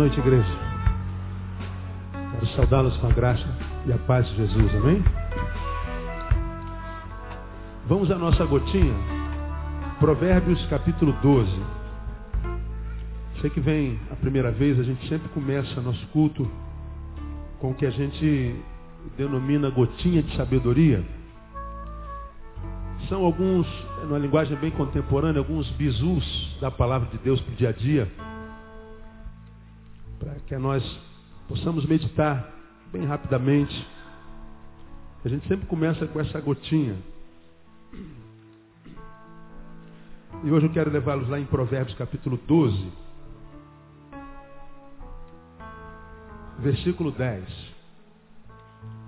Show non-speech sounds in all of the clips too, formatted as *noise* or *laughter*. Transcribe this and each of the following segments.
noite, igreja. Quero saudá-los com a graça e a paz de Jesus. Amém? Vamos à nossa gotinha. Provérbios capítulo 12. Você que vem a primeira vez, a gente sempre começa nosso culto com o que a gente denomina gotinha de sabedoria. São alguns, numa linguagem bem contemporânea, alguns bizus da palavra de Deus para o dia a dia, para que nós possamos meditar bem rapidamente. A gente sempre começa com essa gotinha. E hoje eu quero levá-los lá em Provérbios capítulo 12, versículo 10.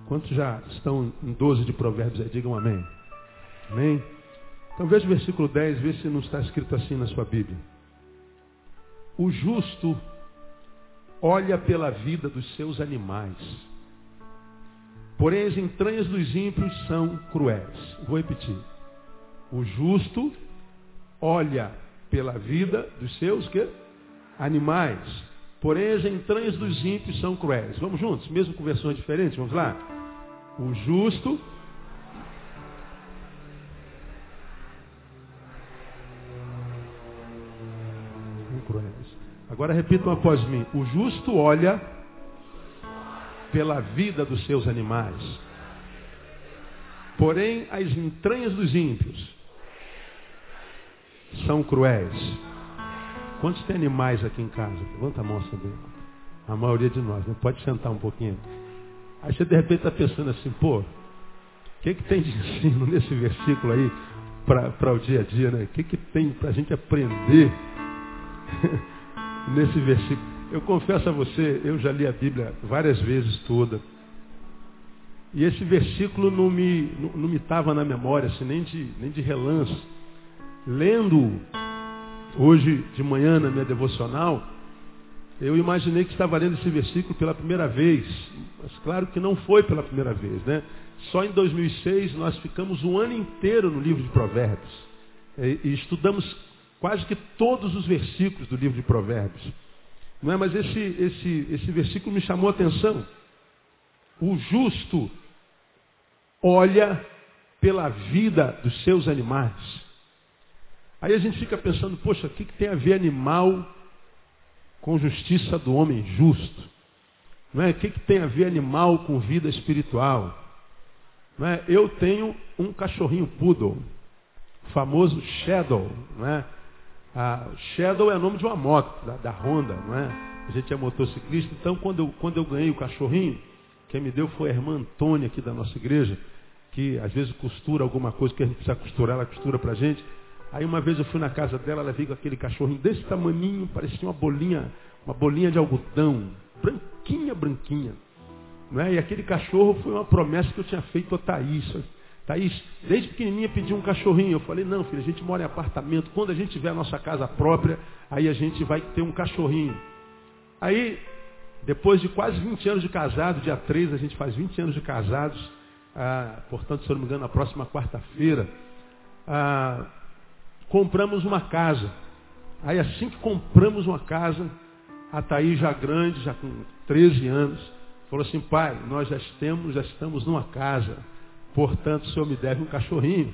Quantos já estão em 12 de Provérbios aí? Digam amém. Amém? Então veja o versículo 10, vê se não está escrito assim na sua Bíblia. O justo olha pela vida dos seus animais. Porém, as entranhas dos ímpios são cruéis. Vou repetir. O justo olha pela vida dos seus que? animais. Porém, as entranhas dos ímpios são cruéis. Vamos juntos, mesmo com versões diferentes, vamos lá? O justo Agora repitam após mim. O justo olha pela vida dos seus animais. Porém, as entranhas dos ímpios são cruéis. Quantos tem animais aqui em casa? Levanta a mão sobre A maioria de nós, não pode sentar um pouquinho. Aí você de repente está pensando assim, pô, o que, que tem de ensino nesse versículo aí para o dia a dia, né? O que, que tem para a gente aprender *laughs* nesse versículo? Eu confesso a você, eu já li a Bíblia várias vezes toda. E esse versículo não me não, me estava na memória, assim, nem de, nem de relance. Lendo hoje de manhã na minha devocional, eu imaginei que estava lendo esse versículo pela primeira vez. Mas claro que não foi pela primeira vez, né? Só em 2006 nós ficamos um ano inteiro no livro de Provérbios. E estudamos quase que todos os versículos do livro de Provérbios. Não é? Mas esse, esse, esse versículo me chamou a atenção. O justo olha pela vida dos seus animais. Aí a gente fica pensando, poxa, o que, que tem a ver animal com justiça do homem justo? Não é? O que, que tem a ver animal com vida espiritual? Não é? Eu tenho um cachorrinho poodle, famoso Shadow. Não é? A Shadow é o nome de uma moto, da, da, Honda, não é? A gente é motociclista, então quando eu, quando eu ganhei o cachorrinho, quem me deu foi a irmã Antônia aqui da nossa igreja, que às vezes costura alguma coisa que a gente precisa costurar, ela costura pra gente. Aí uma vez eu fui na casa dela, ela veio com aquele cachorrinho desse tamaninho, parecia uma bolinha, uma bolinha de algodão, branquinha, branquinha. Não é? E aquele cachorro foi uma promessa que eu tinha feito a Thaís. Thaís, desde pequenininha pediu um cachorrinho. Eu falei, não, filho, a gente mora em apartamento. Quando a gente tiver a nossa casa própria, aí a gente vai ter um cachorrinho. Aí, depois de quase 20 anos de casado, dia 3 a gente faz 20 anos de casados, ah, portanto, se eu não me engano, na próxima quarta-feira, ah, compramos uma casa. Aí assim que compramos uma casa, a Thaís já grande, já com 13 anos, falou assim, pai, nós já estamos, já estamos numa casa. Portanto, o senhor me deve um cachorrinho.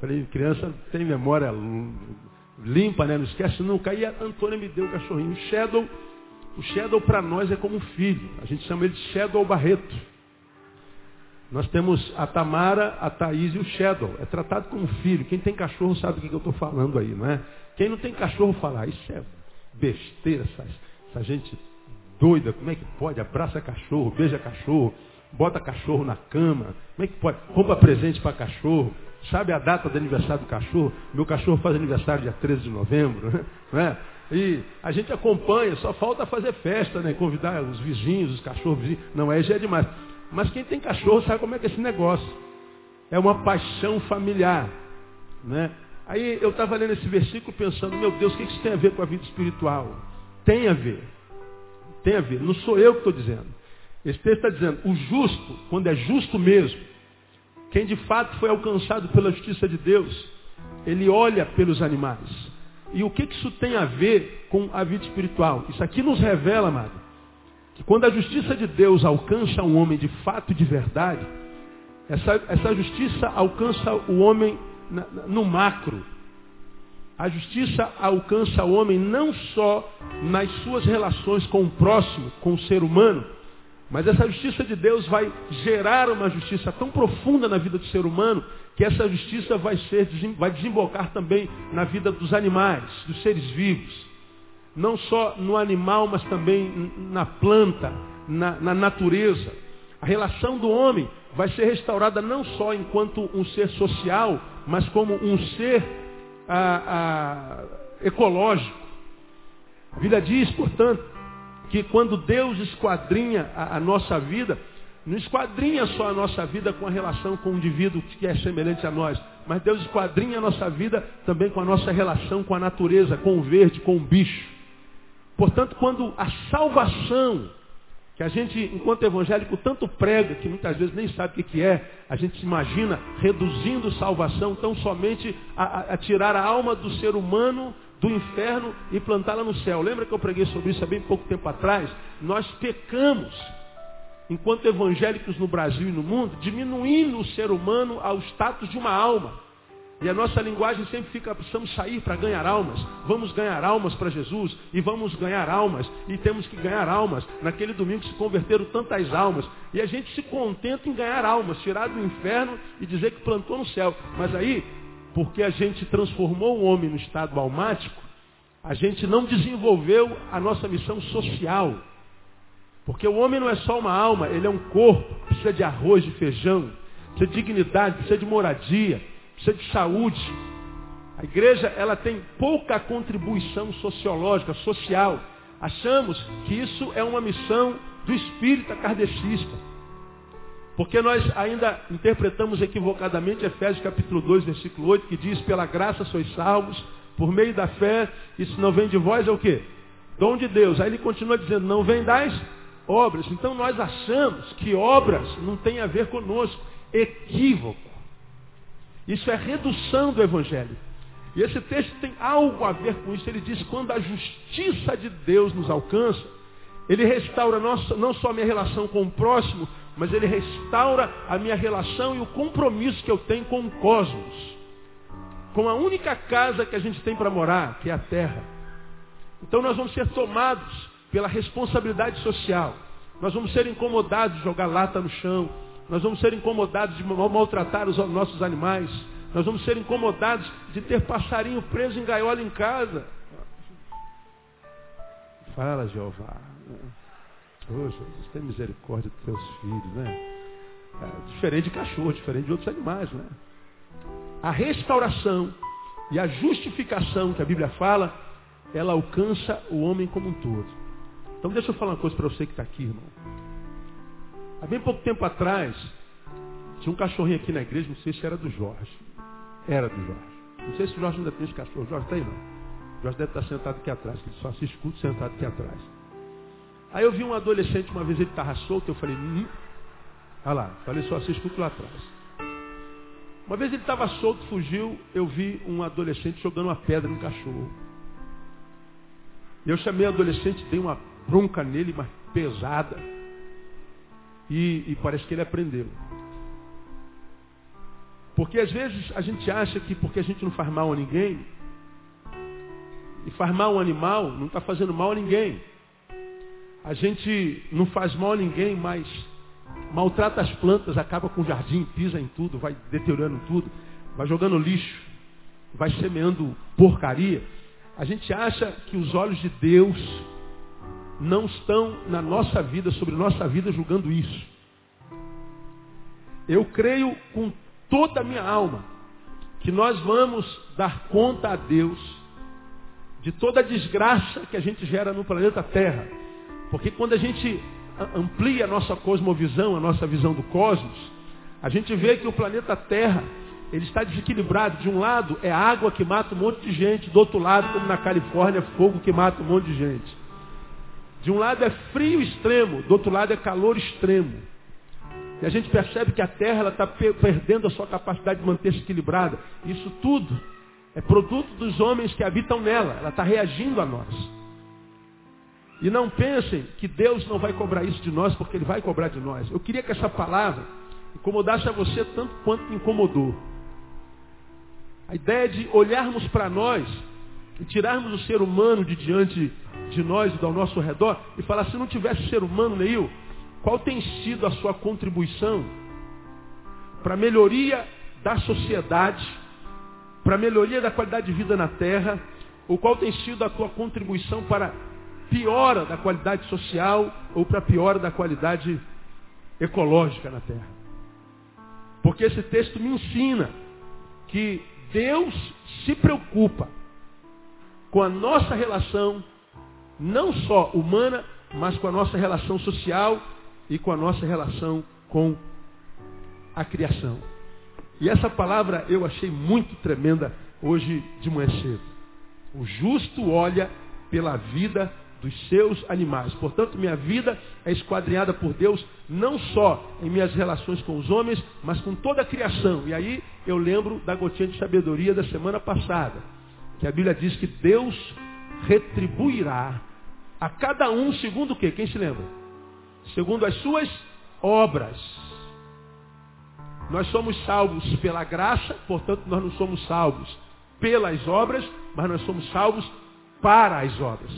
Falei, criança tem memória limpa, né? Não esquece nunca. Aí a Antônia me deu o cachorrinho. O Shadow, o Shadow para nós é como um filho. A gente chama ele de Shadow Barreto. Nós temos a Tamara, a Thaís e o Shadow. É tratado como filho. Quem tem cachorro sabe do que eu estou falando aí, não é? Quem não tem cachorro fala, ah, isso é besteira, essa, essa gente doida, como é que pode? Abraça cachorro, beija cachorro, bota cachorro na cama, como é que pode? Compra presente para cachorro, sabe a data do aniversário do cachorro? Meu cachorro faz aniversário dia 13 de novembro, não é? E a gente acompanha, só falta fazer festa, né? Convidar os vizinhos, os cachorros vizinhos. Não, aí já é demais. Mas quem tem cachorro sabe como é que é esse negócio. É uma paixão familiar. Né? Aí eu estava lendo esse versículo pensando, meu Deus, o que isso tem a ver com a vida espiritual? Tem a ver. Tem a ver. Não sou eu que estou dizendo. Esse texto está dizendo, o justo, quando é justo mesmo, quem de fato foi alcançado pela justiça de Deus, ele olha pelos animais. E o que, que isso tem a ver com a vida espiritual? Isso aqui nos revela, amado, que quando a justiça de Deus alcança um homem de fato e de verdade, essa, essa justiça alcança o homem na, no macro. A justiça alcança o homem não só nas suas relações com o próximo, com o ser humano, mas essa justiça de Deus vai gerar uma justiça tão profunda na vida do ser humano que essa justiça vai, ser, vai desembocar também na vida dos animais, dos seres vivos. Não só no animal, mas também na planta, na, na natureza. A relação do homem vai ser restaurada não só enquanto um ser social, mas como um ser ah, ah, ecológico. A Bíblia diz, portanto, que quando Deus esquadrinha a, a, nossa vida, não esquadrinha só a nossa vida com a relação com o indivíduo que é semelhante a nós, mas Deus esquadrinha a nossa vida também com a nossa relação com a natureza, com o verde, com o bicho. Portanto, quando a salvação, que a gente, enquanto evangélico, tanto prega, que muitas vezes nem sabe o que é, a gente se imagina reduzindo salvação tão somente a, a tirar a alma do ser humano do inferno e plantá-la no céu. Lembra que eu preguei sobre isso há bem pouco tempo atrás? Nós pecamos, enquanto evangélicos no Brasil e no mundo, diminuindo o ser humano ao status de uma alma. E a nossa linguagem sempre fica, precisamos sair para ganhar almas. Vamos ganhar almas para Jesus e vamos ganhar almas. E temos que ganhar almas. Naquele domingo se converteram tantas almas. E a gente se contenta em ganhar almas, tirar do inferno e dizer que plantou no céu. Mas aí porque a gente transformou o homem no estado almático, a gente não desenvolveu a nossa missão social. Porque o homem não é só uma alma, ele é um corpo, precisa de arroz, de feijão, precisa de dignidade, precisa de moradia, precisa de saúde. A igreja ela tem pouca contribuição sociológica, social. Achamos que isso é uma missão do espírita kardecista. Porque nós ainda interpretamos equivocadamente Efésios capítulo 2, versículo 8, que diz, pela graça sois salvos, por meio da fé, isso não vem de vós, é o quê? Dom de Deus. Aí ele continua dizendo, não vem das obras. Então nós achamos que obras não tem a ver conosco. Equívoco. Isso é redução do Evangelho. E esse texto tem algo a ver com isso. Ele diz, quando a justiça de Deus nos alcança, ele restaura não só a minha relação com o próximo, mas ele restaura a minha relação e o compromisso que eu tenho com o cosmos. Com a única casa que a gente tem para morar, que é a terra. Então nós vamos ser tomados pela responsabilidade social. Nós vamos ser incomodados de jogar lata no chão. Nós vamos ser incomodados de maltratar os nossos animais. Nós vamos ser incomodados de ter passarinho preso em gaiola em casa. Fala, Jeová. Oh, Jesus, tem misericórdia dos teus filhos, né? É, diferente de cachorro, diferente de outros animais, né? A restauração e a justificação que a Bíblia fala, ela alcança o homem como um todo. Então deixa eu falar uma coisa para você que está aqui, irmão. Há bem pouco tempo atrás, tinha um cachorrinho aqui na igreja, não sei se era do Jorge. Era do Jorge. Não sei se o Jorge ainda tem esse cachorro. Jorge tem, não. O Jorge deve estar sentado aqui atrás, que ele só se escuta sentado aqui atrás. Aí eu vi um adolescente, uma vez ele estava solto, eu falei, hum. olha lá, falei só, você escuta lá atrás. Uma vez ele estava solto, fugiu, eu vi um adolescente jogando uma pedra no cachorro. Eu chamei o adolescente, dei uma bronca nele, mas pesada. E, e parece que ele aprendeu. Porque às vezes a gente acha que porque a gente não faz mal a ninguém, e faz mal um animal, não está fazendo mal a ninguém. A gente não faz mal a ninguém, mas maltrata as plantas, acaba com o jardim, pisa em tudo, vai deteriorando tudo, vai jogando lixo, vai semeando porcaria. A gente acha que os olhos de Deus não estão na nossa vida, sobre nossa vida, julgando isso. Eu creio com toda a minha alma que nós vamos dar conta a Deus de toda a desgraça que a gente gera no planeta Terra. Porque quando a gente amplia a nossa cosmovisão, a nossa visão do cosmos, a gente vê que o planeta Terra, ele está desequilibrado. De um lado é água que mata um monte de gente, do outro lado, como na Califórnia, é fogo que mata um monte de gente. De um lado é frio extremo, do outro lado é calor extremo. E a gente percebe que a Terra está perdendo a sua capacidade de manter-se equilibrada. Isso tudo é produto dos homens que habitam nela. Ela está reagindo a nós. E não pensem que Deus não vai cobrar isso de nós, porque Ele vai cobrar de nós. Eu queria que essa palavra incomodasse a você tanto quanto incomodou. A ideia de olharmos para nós e tirarmos o ser humano de diante de nós e do nosso redor e falar, se não tivesse ser humano, Neil, qual tem sido a sua contribuição para a melhoria da sociedade, para a melhoria da qualidade de vida na terra, ou qual tem sido a tua contribuição para piora da qualidade social ou para piora da qualidade ecológica na terra. Porque esse texto me ensina que Deus se preocupa com a nossa relação, não só humana, mas com a nossa relação social e com a nossa relação com a criação. E essa palavra eu achei muito tremenda hoje de manhã cedo. O justo olha pela vida dos seus animais. Portanto, minha vida é esquadrinhada por Deus não só em minhas relações com os homens, mas com toda a criação. E aí eu lembro da gotinha de sabedoria da semana passada, que a Bíblia diz que Deus retribuirá a cada um segundo o quê? Quem se lembra? Segundo as suas obras. Nós somos salvos pela graça, portanto nós não somos salvos pelas obras, mas nós somos salvos para as obras.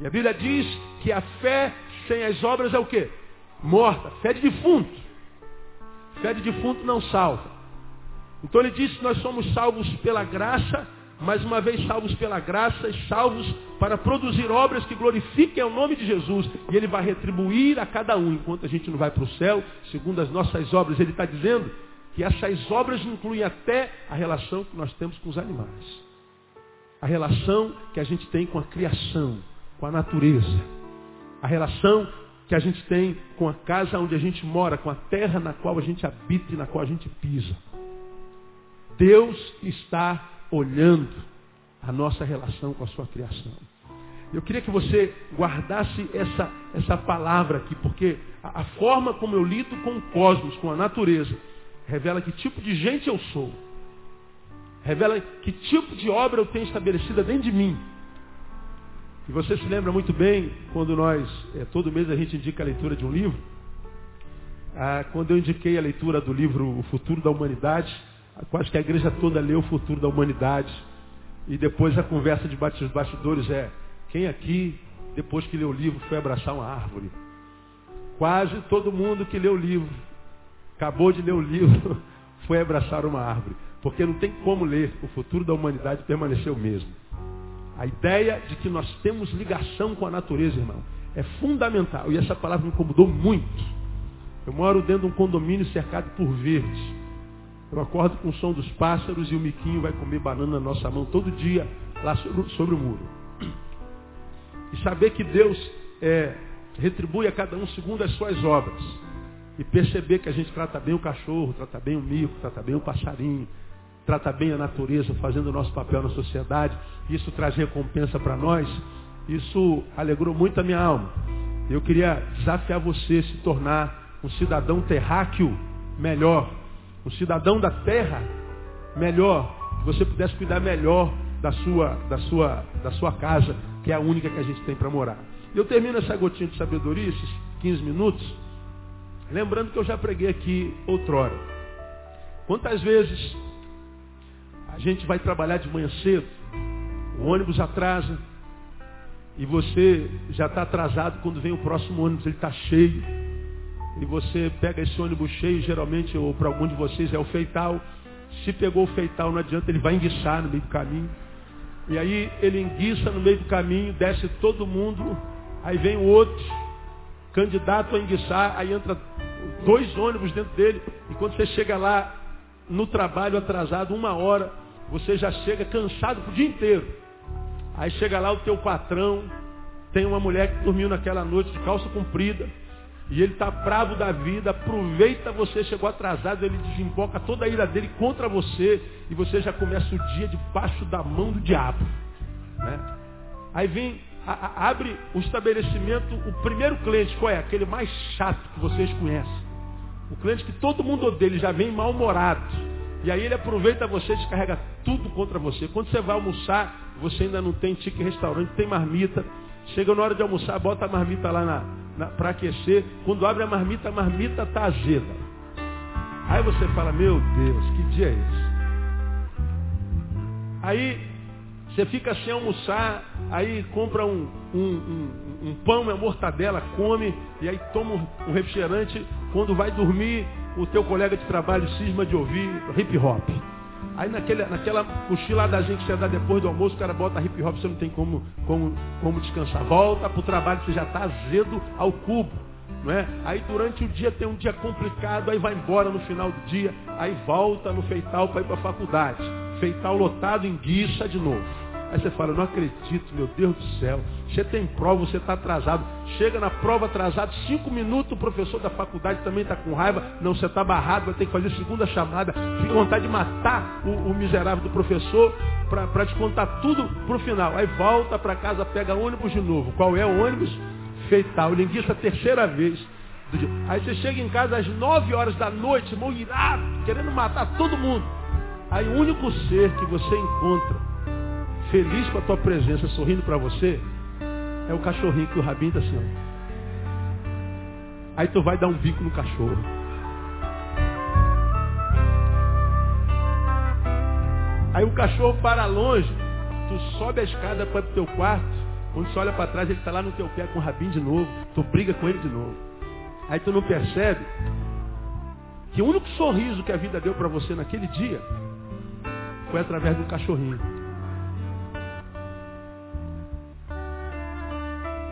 E a Bíblia diz que a fé sem as obras é o quê? Morta. Fé de defunto. Fé de defunto não salva. Então ele diz que nós somos salvos pela graça, mais uma vez salvos pela graça e salvos para produzir obras que glorifiquem o nome de Jesus. E ele vai retribuir a cada um, enquanto a gente não vai para o céu, segundo as nossas obras. Ele está dizendo que essas obras incluem até a relação que nós temos com os animais. A relação que a gente tem com a criação com a natureza. A relação que a gente tem com a casa onde a gente mora, com a terra na qual a gente habita e na qual a gente pisa. Deus está olhando a nossa relação com a sua criação. Eu queria que você guardasse essa, essa palavra aqui, porque a, a forma como eu lido com o cosmos, com a natureza, revela que tipo de gente eu sou. Revela que tipo de obra eu tenho estabelecida dentro de mim. E você se lembra muito bem, quando nós, é, todo mês a gente indica a leitura de um livro. Ah, quando eu indiquei a leitura do livro O Futuro da Humanidade, quase que a igreja toda leu O Futuro da Humanidade. E depois a conversa de bastidores é, quem aqui, depois que leu o livro, foi abraçar uma árvore? Quase todo mundo que leu o livro, acabou de ler o livro, *laughs* foi abraçar uma árvore. Porque não tem como ler o futuro da humanidade permanecer o mesmo. A ideia de que nós temos ligação com a natureza, irmão, é fundamental. E essa palavra me incomodou muito. Eu moro dentro de um condomínio cercado por verdes. Eu acordo com o som dos pássaros e o miquinho vai comer banana na nossa mão todo dia lá sobre, sobre o muro. E saber que Deus é, retribui a cada um segundo as suas obras. E perceber que a gente trata bem o cachorro, trata bem o mico, trata bem o passarinho, trata bem a natureza, fazendo o nosso papel na sociedade, isso traz recompensa para nós, isso alegrou muito a minha alma. Eu queria desafiar você a se tornar um cidadão terráqueo melhor, um cidadão da terra melhor, que você pudesse cuidar melhor da sua, da sua, da sua casa, que é a única que a gente tem para morar. Eu termino essa gotinha de sabedoria, esses 15 minutos, lembrando que eu já preguei aqui outrora. Quantas vezes gente vai trabalhar de manhã cedo, o ônibus atrasa, e você já está atrasado quando vem o próximo ônibus, ele está cheio. E você pega esse ônibus cheio, geralmente, ou para algum de vocês é o feital. Se pegou o feital, não adianta, ele vai enguiçar no meio do caminho. E aí ele enguiça no meio do caminho, desce todo mundo, aí vem o outro, candidato a enguiçar, aí entra dois ônibus dentro dele, e quando você chega lá no trabalho atrasado, uma hora, você já chega cansado o dia inteiro. Aí chega lá o teu patrão, tem uma mulher que dormiu naquela noite de calça comprida, e ele está bravo da vida, aproveita você, chegou atrasado, ele desemboca toda a ira dele contra você, e você já começa o dia debaixo da mão do diabo. Né? Aí vem, a, a, abre o estabelecimento, o primeiro cliente, qual é? Aquele mais chato que vocês conhecem. O cliente que todo mundo odeia, ele já vem mal-humorado. E aí ele aproveita você, descarrega tudo contra você. Quando você vai almoçar, você ainda não tem tique restaurante, tem marmita. Chega na hora de almoçar, bota a marmita lá na, na para aquecer. Quando abre a marmita, a marmita está azeda. Aí você fala, meu Deus, que dia é esse? Aí você fica sem almoçar, aí compra um, um, um, um pão, uma mortadela, come, e aí toma um refrigerante. Quando vai dormir, o teu colega de trabalho cisma de ouvir hip hop. Aí naquele, naquela cochiladinha que você dá depois do almoço, o cara bota hip hop, você não tem como, como, como descansar. Volta para o trabalho, você já está azedo ao cubo. Não é? Aí durante o dia tem um dia complicado, aí vai embora no final do dia, aí volta no feital para ir para a faculdade. Feital lotado em guiça de novo. Aí você fala, não acredito, meu Deus do céu. Você tem prova, você está atrasado. Chega na prova atrasado, cinco minutos, o professor da faculdade também está com raiva. Não, você está barrado, vai ter que fazer segunda chamada. Fica vontade de matar o, o miserável do professor para descontar tudo para o final. Aí volta para casa, pega ônibus de novo. Qual é o ônibus? feital, linguiça terceira vez. Aí você chega em casa às nove horas da noite, irmão irado, querendo matar todo mundo. Aí o único ser que você encontra, feliz com a tua presença, sorrindo para você, é o cachorrinho que o rabinho está assim. Ó. Aí tu vai dar um bico no cachorro. Aí o cachorro para longe, tu sobe a escada para o teu quarto, quando você olha para trás, ele está lá no teu pé com o rabinho de novo. Tu briga com ele de novo. Aí tu não percebe que o único sorriso que a vida deu para você naquele dia foi através do cachorrinho.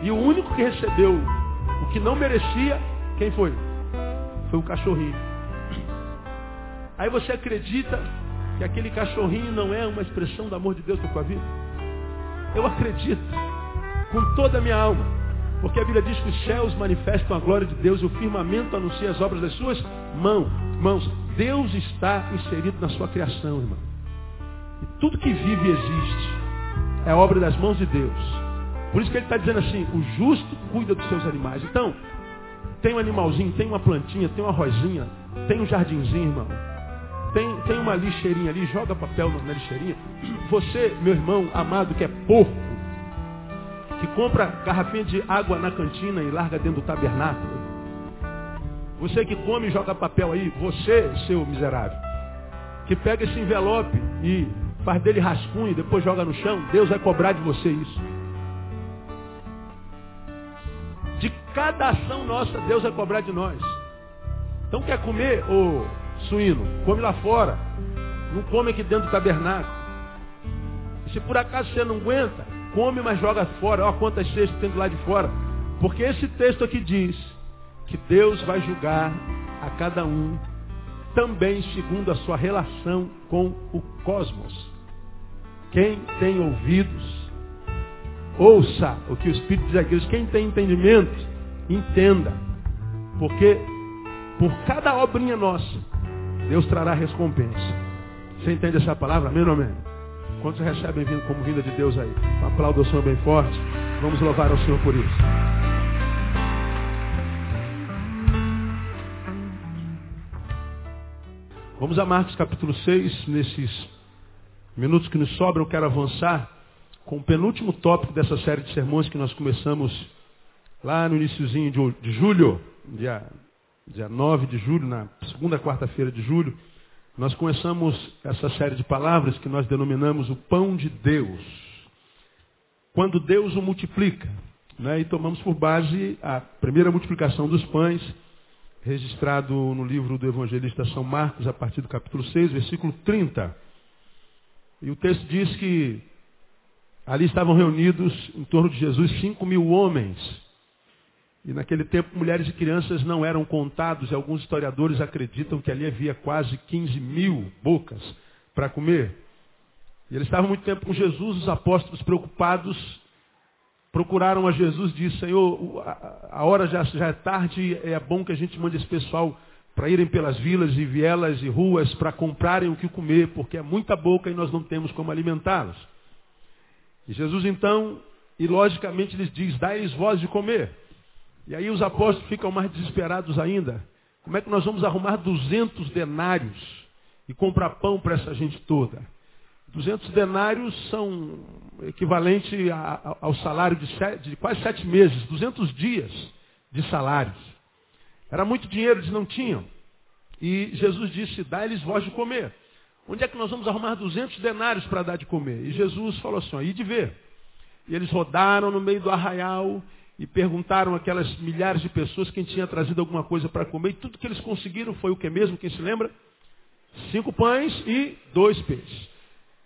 E o único que recebeu o que não merecia, quem foi? Foi o cachorrinho. Aí você acredita que aquele cachorrinho não é uma expressão do amor de Deus na tua vida? Eu acredito com toda a minha alma. Porque a Bíblia diz que os céus manifestam a glória de Deus e o firmamento anuncia as obras das suas mãos. Mãos, Deus está inserido na sua criação, irmão. E tudo que vive e existe é obra das mãos de Deus. Por isso que ele está dizendo assim, o justo cuida dos seus animais. Então, tem um animalzinho, tem uma plantinha, tem uma rosinha, tem um jardinzinho, irmão. Tem, tem uma lixeirinha ali, joga papel na lixeirinha. Você, meu irmão amado, que é porco, que compra garrafinha de água na cantina e larga dentro do tabernáculo. Você que come e joga papel aí, você, seu miserável, que pega esse envelope e faz dele rascunho e depois joga no chão, Deus vai cobrar de você isso. Cada ação nossa, Deus vai cobrar de nós. Então quer comer, ô suíno, come lá fora. Não come aqui dentro do tabernáculo. Se por acaso você não aguenta, come, mas joga fora. Olha quantas cestas tem lado de fora. Porque esse texto aqui diz que Deus vai julgar a cada um também segundo a sua relação com o cosmos. Quem tem ouvidos, ouça o que o Espírito diz aqui. Quem tem entendimento, entenda. Porque por cada obrinha nossa, Deus trará recompensa. Você entende essa palavra? Amém ou amém? Quantos recebem vindo como vinda de Deus aí? Um aplauso Senhor bem forte. Vamos louvar ao Senhor por isso. Vamos a Marcos capítulo 6. Nesses minutos que nos sobram, eu quero avançar com o penúltimo tópico dessa série de sermões que nós começamos lá no iníciozinho de julho, dia, dia 9 de julho, na segunda quarta-feira de julho. Nós começamos essa série de palavras que nós denominamos o pão de Deus. Quando Deus o multiplica. Né? E tomamos por base a primeira multiplicação dos pães, registrado no livro do evangelista São Marcos, a partir do capítulo 6, versículo 30. E o texto diz que ali estavam reunidos em torno de Jesus cinco mil homens. E naquele tempo, mulheres e crianças não eram contados, e alguns historiadores acreditam que ali havia quase 15 mil bocas para comer. E eles estavam muito tempo com Jesus, os apóstolos preocupados, procuraram a Jesus e disseram, Senhor, a hora já, já é tarde, é bom que a gente mande esse pessoal para irem pelas vilas e vielas e ruas para comprarem o que comer, porque é muita boca e nós não temos como alimentá-los. E Jesus então, e logicamente lhes diz, dai-lhes voz de comer. E aí os apóstolos ficam mais desesperados ainda. Como é que nós vamos arrumar 200 denários e comprar pão para essa gente toda? 200 denários são equivalente a, ao salário de, sete, de, quase sete meses, 200 dias de salários. Era muito dinheiro, eles não tinham. E Jesus disse, dá-lhes voz de comer. Onde é que nós vamos arrumar 200 denários para dar de comer? E Jesus falou assim, e de ver. E eles rodaram no meio do arraial e perguntaram aquelas milhares de pessoas quem tinha trazido alguma coisa para comer. E tudo que eles conseguiram foi o que mesmo? Quem se lembra? Cinco pães e dois peixes.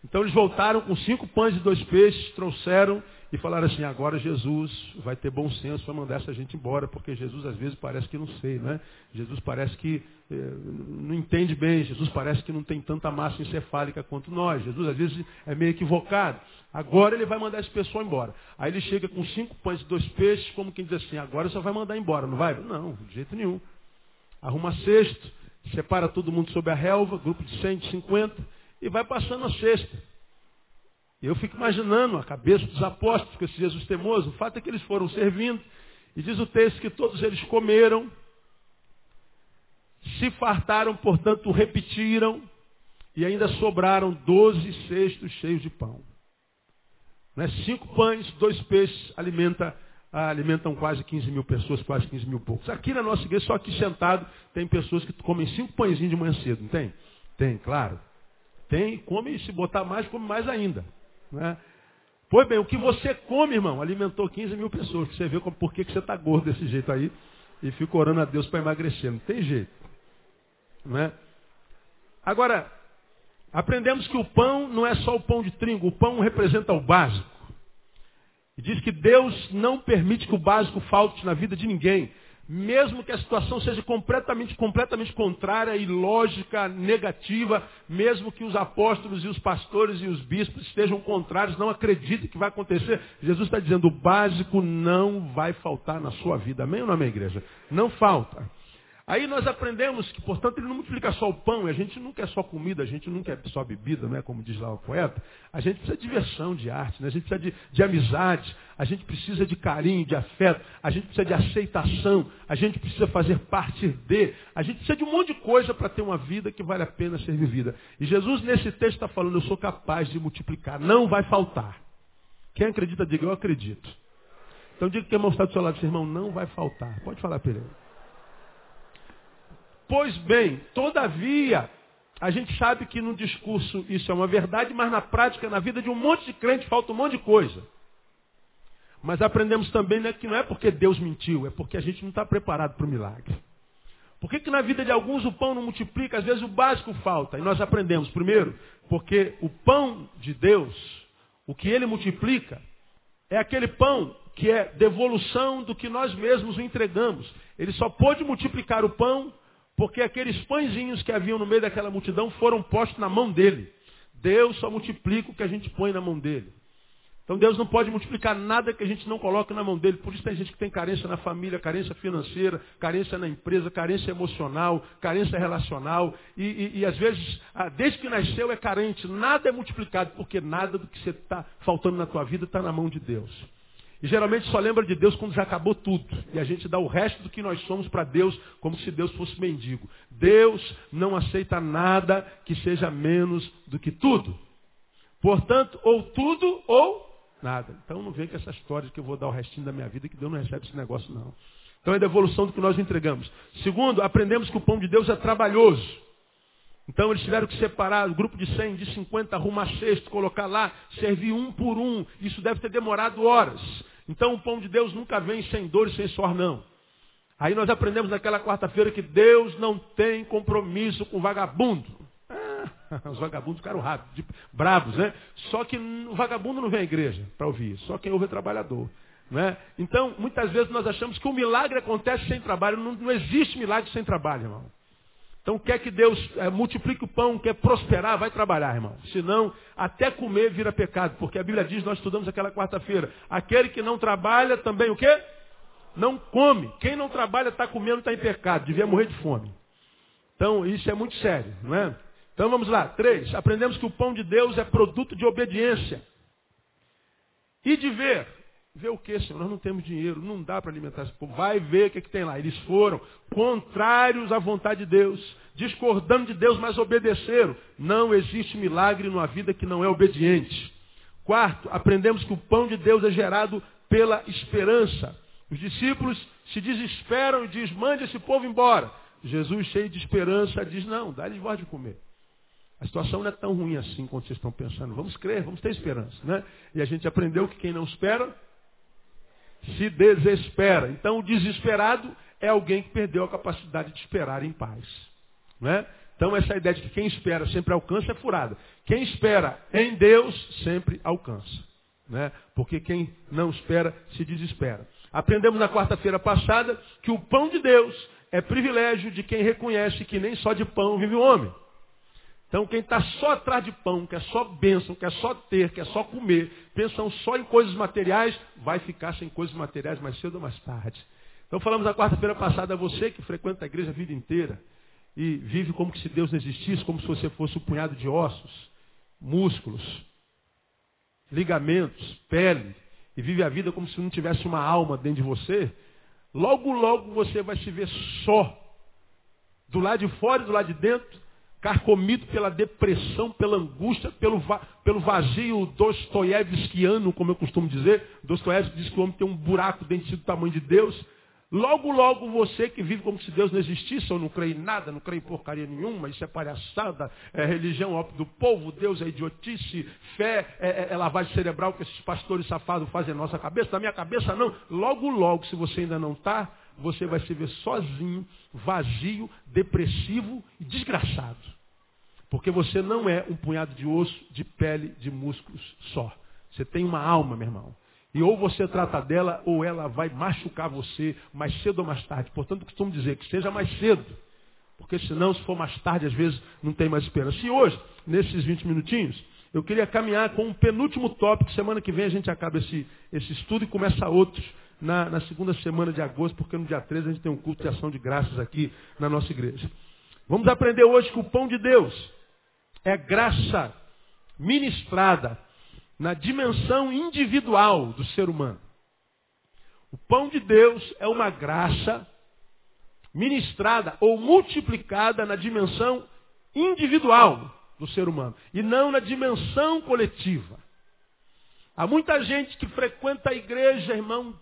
Então eles voltaram com cinco pães e dois peixes, trouxeram e falaram assim, agora Jesus vai ter bom senso para mandar essa gente embora, porque Jesus às vezes parece que não sei, né? Jesus parece que eh, não entende bem, Jesus parece que não tem tanta massa encefálica quanto nós, Jesus às vezes é meio equivocado. Agora ele vai mandar esse pessoal embora. Aí ele chega com cinco pães e dois peixes, como quem diz assim, agora só vai mandar embora, não vai? Não, de jeito nenhum. Arruma cesto, separa todo mundo sob a relva, grupo de 100, de 50, e vai passando a cesta. Eu fico imaginando a cabeça dos apóstolos com esse Jesus teimoso. O fato é que eles foram servindo. E diz o texto que todos eles comeram, se fartaram, portanto repetiram, e ainda sobraram doze cestos cheios de pão. Né? Cinco pães, dois peixes, alimenta, alimentam quase 15 mil pessoas, quase 15 mil poucos. Aqui na nossa igreja, só aqui sentado, tem pessoas que comem cinco pãezinhos de manhã cedo, não tem? Tem, claro. Tem, come, e se botar mais, come mais ainda. Né? Pois bem, o que você come, irmão, alimentou 15 mil pessoas. Você vê por que, que você está gordo desse jeito aí e fica orando a Deus para emagrecer. Não tem jeito. Né? Agora, aprendemos que o pão não é só o pão de trigo, o pão representa o básico. E diz que Deus não permite que o básico falte na vida de ninguém mesmo que a situação seja completamente, completamente contrária, ilógica, negativa, mesmo que os apóstolos e os pastores e os bispos estejam contrários, não acreditem que vai acontecer. Jesus está dizendo, o básico não vai faltar na sua vida. Amém ou não, minha igreja? Não falta. Aí nós aprendemos que, portanto, ele não multiplica só o pão, a gente não quer só comida, a gente não quer só bebida, não é como diz lá o poeta. A gente precisa de diversão, de arte, né? a gente precisa de, de amizade, a gente precisa de carinho, de afeto, a gente precisa de aceitação, a gente precisa fazer parte de, a gente precisa de um monte de coisa para ter uma vida que vale a pena ser vivida. E Jesus, nesse texto, está falando, eu sou capaz de multiplicar, não vai faltar. Quem acredita, diga, eu acredito. Então diga que o irmão está do seu lado, irmão, não vai faltar. Pode falar para ele. Pois bem, todavia, a gente sabe que no discurso isso é uma verdade, mas na prática, na vida de um monte de crente, falta um monte de coisa. Mas aprendemos também né, que não é porque Deus mentiu, é porque a gente não está preparado para o milagre. Por que, que na vida de alguns o pão não multiplica? Às vezes o básico falta. E nós aprendemos, primeiro, porque o pão de Deus, o que ele multiplica, é aquele pão que é devolução do que nós mesmos o entregamos. Ele só pôde multiplicar o pão porque aqueles pãezinhos que haviam no meio daquela multidão foram postos na mão dele. Deus só multiplica o que a gente põe na mão dele. Então Deus não pode multiplicar nada que a gente não coloque na mão dele. Por isso tem gente que tem carência na família, carência financeira, carência na empresa, carência emocional, carência relacional. E, e, e às vezes, ah, desde que nasceu é carente. Nada é multiplicado, porque nada do que você está faltando na tua vida está na mão de Deus. E geralmente só lembra de Deus quando já acabou tudo. E a gente dá o resto do que nós somos para Deus como se Deus fosse mendigo. Deus não aceita nada que seja menos do que tudo. Portanto, ou tudo ou nada. Então não vem com essa história de que eu vou dar o restinho da minha vida que Deus não recebe esse negócio, não. Então é devolução do que nós entregamos. Segundo, aprendemos que o pão de Deus é trabalhoso. Então eles tiveram que separar o grupo de 100, de 50, arrumar cesto, colocar lá, servir um por um. Isso deve ter demorado horas. Então o pão de Deus nunca vem sem dor e sem suor, não. Aí nós aprendemos naquela quarta-feira que Deus não tem compromisso com vagabundo. Ah, *laughs* os vagabundos ficaram rápidos, bravos, né? Só que o vagabundo não vem à igreja para ouvir, só quem ouve é trabalhador. Né? Então, muitas vezes nós achamos que o milagre acontece sem trabalho. Não, não existe milagre sem trabalho, irmão. Então quer que Deus é, multiplique o pão, quer prosperar, vai trabalhar, irmão. Senão, até comer vira pecado. Porque a Bíblia diz, nós estudamos aquela quarta-feira, aquele que não trabalha também o quê? Não come. Quem não trabalha está comendo, está em pecado. Devia morrer de fome. Então, isso é muito sério, não é? Então vamos lá. Três. Aprendemos que o pão de Deus é produto de obediência. E de ver. Ver o que, Senhor? Nós não temos dinheiro, não dá para alimentar esse povo. Vai ver o que, é que tem lá. Eles foram contrários à vontade de Deus, discordando de Deus, mas obedeceram. Não existe milagre numa vida que não é obediente. Quarto, aprendemos que o pão de Deus é gerado pela esperança. Os discípulos se desesperam e dizem, mande esse povo embora. Jesus, cheio de esperança, diz, não, dá-lhes voz de comer. A situação não é tão ruim assim quanto vocês estão pensando. Vamos crer, vamos ter esperança. Né? E a gente aprendeu que quem não espera, se desespera. Então o desesperado é alguém que perdeu a capacidade de esperar em paz. Né? Então essa ideia de que quem espera sempre alcança é furada. Quem espera em Deus sempre alcança. Né? Porque quem não espera se desespera. Aprendemos na quarta-feira passada que o pão de Deus é privilégio de quem reconhece que nem só de pão vive o homem. Então quem está só atrás de pão, quer só bênção, quer só ter, quer só comer, pensam só em coisas materiais, vai ficar sem coisas materiais mais cedo ou mais tarde. Então falamos na quarta-feira passada a você que frequenta a igreja a vida inteira e vive como se Deus não existisse, como se você fosse um punhado de ossos, músculos, ligamentos, pele, e vive a vida como se não tivesse uma alma dentro de você, logo, logo você vai se ver só. Do lado de fora e do lado de dentro, carcomido pela depressão, pela angústia, pelo, va pelo vazio dostoiévskiano, como eu costumo dizer. Dostoiévski diz que o homem tem um buraco dentro do tamanho de Deus. Logo, logo você que vive como se Deus não existisse, ou não crê em nada, não crê em porcaria nenhuma, isso é palhaçada, é religião óbvio do povo, Deus é idiotice, fé é, é, é lavagem cerebral que esses pastores safados fazem na nossa cabeça, na minha cabeça não. Logo, logo, se você ainda não está, você vai se ver sozinho, vazio, depressivo e desgraçado. Porque você não é um punhado de osso, de pele, de músculos só. Você tem uma alma, meu irmão. E ou você trata dela, ou ela vai machucar você mais cedo ou mais tarde. Portanto, costumo dizer que seja mais cedo. Porque senão, se for mais tarde, às vezes não tem mais esperança. E hoje, nesses 20 minutinhos, eu queria caminhar com um penúltimo tópico. Semana que vem a gente acaba esse, esse estudo e começa outros na, na, segunda semana de agosto, porque no dia 13 a gente tem um culto de ação de graças aqui na nossa igreja. Vamos aprender hoje que o pão de Deus é graça ministrada na dimensão individual do ser humano. O pão de Deus é uma graça ministrada ou multiplicada na dimensão individual do ser humano e não na dimensão coletiva. Há muita gente que frequenta a igreja, irmão,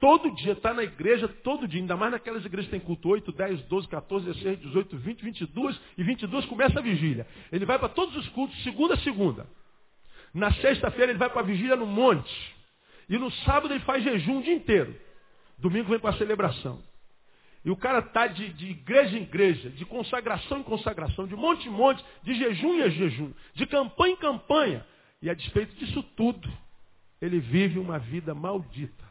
todo dia, está na igreja todo dia, ainda mais naquelas igrejas que tem culto 8, 10, 12, 14, 16, 18, 20, 22 e 22 começa a vigília. Ele vai para todos os cultos, segunda a segunda. Na sexta-feira ele vai para a vigília no monte. E no sábado ele faz jejum o dia inteiro. Domingo vem para a celebração. E o cara está de, de, igreja em igreja, de consagração em consagração, de monte em monte, de jejum em jejum, de campanha em campanha. E a despeito disso tudo, ele vive uma vida maldita.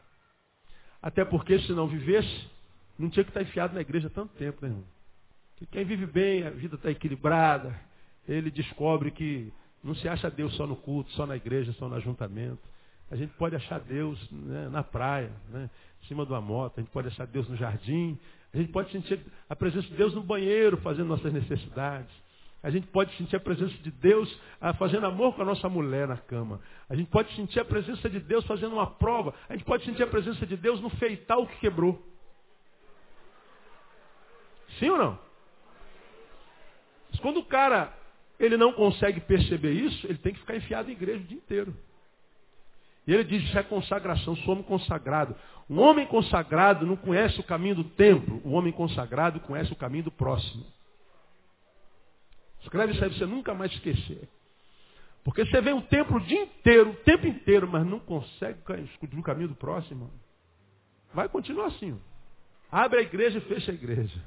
Até porque se não vivesse, não tinha que estar enfiado na igreja tanto tempo, né, irmão? Que quem vive bem, a vida está equilibrada, ele descobre que não se acha Deus só no culto, só na igreja, só no ajuntamento. A gente pode achar Deus né, na praia, né, em cima de uma moto, a gente pode achar Deus no jardim, a gente pode sentir a presença de Deus no banheiro, fazendo nossas necessidades. A gente pode sentir a presença de Deus ah, fazendo amor com a nossa mulher na cama. A gente pode sentir a presença de Deus fazendo uma prova. A gente pode sentir a presença de Deus no feital que quebrou. Sim ou não? Mas quando o cara ele não consegue perceber isso, ele tem que ficar enfiado em igreja o dia inteiro. E ele diz, isso é consagração, sou homem consagrado. Um homem consagrado não conhece o caminho do templo, o homem consagrado conhece o caminho do próximo. Escreve isso aí para você nunca mais esquecer. Porque você vem o templo o dia inteiro, o tempo inteiro, mas não consegue descobrir o caminho do próximo. Vai continuar assim. Abre a igreja e fecha a igreja.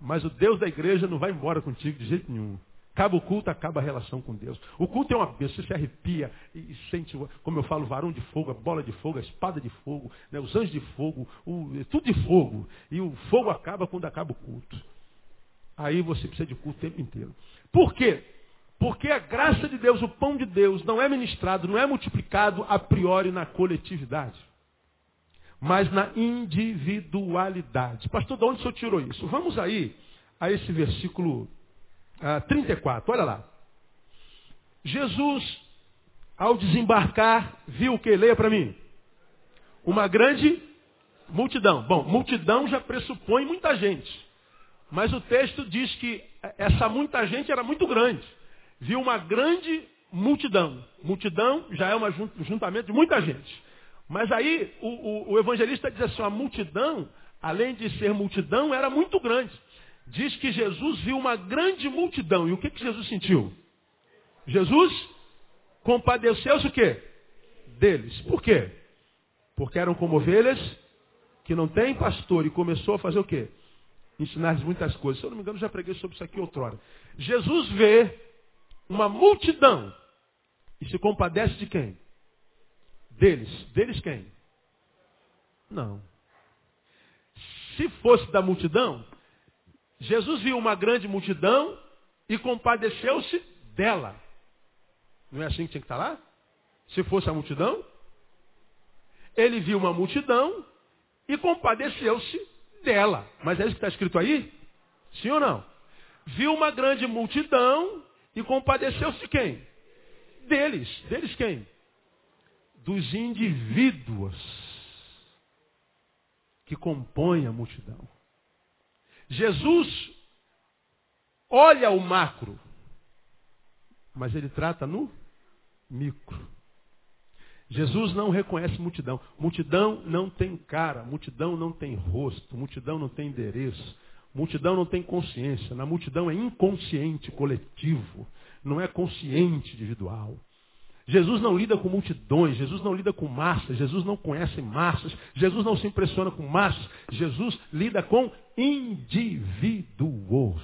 Mas o Deus da igreja não vai embora contigo de jeito nenhum. Acaba o culto, acaba a relação com Deus. O culto é uma bênção, você se arrepia e sente, como eu falo, varão de fogo, a bola de fogo, a espada de fogo, né, os anjos de fogo, o, tudo de fogo. E o fogo acaba quando acaba o culto. Aí você precisa de culto o tempo inteiro. Por quê? Porque a graça de Deus, o pão de Deus, não é ministrado, não é multiplicado a priori na coletividade, mas na individualidade. Pastor, de onde o senhor tirou isso? Vamos aí a esse versículo ah, 34, olha lá. Jesus, ao desembarcar, viu o que? Leia para mim. Uma grande multidão. Bom, multidão já pressupõe muita gente. Mas o texto diz que essa muita gente era muito grande. Viu uma grande multidão. Multidão já é um juntamento de muita gente. Mas aí o, o, o evangelista diz assim, a multidão, além de ser multidão, era muito grande. Diz que Jesus viu uma grande multidão. E o que, que Jesus sentiu? Jesus compadeceu-se o quê? Deles. Por quê? Porque eram como ovelhas que não têm pastor e começou a fazer o quê? Ensinar-lhes muitas coisas. Se eu não me engano, já preguei sobre isso aqui outrora. Jesus vê uma multidão e se compadece de quem? Deles. Deles quem? Não. Se fosse da multidão, Jesus viu uma grande multidão e compadeceu-se dela. Não é assim que tinha que estar lá? Se fosse a multidão? Ele viu uma multidão e compadeceu-se dela. Mas é isso que está escrito aí? Sim ou não? Viu uma grande multidão e compadeceu-se quem? Deles. Deles quem? Dos indivíduos que compõem a multidão. Jesus olha o macro, mas ele trata no micro. Jesus não reconhece multidão. Multidão não tem cara, multidão não tem rosto, multidão não tem endereço, multidão não tem consciência. Na multidão é inconsciente coletivo, não é consciente individual. Jesus não lida com multidões, Jesus não lida com massas, Jesus não conhece massas, Jesus não se impressiona com massas, Jesus lida com indivíduos.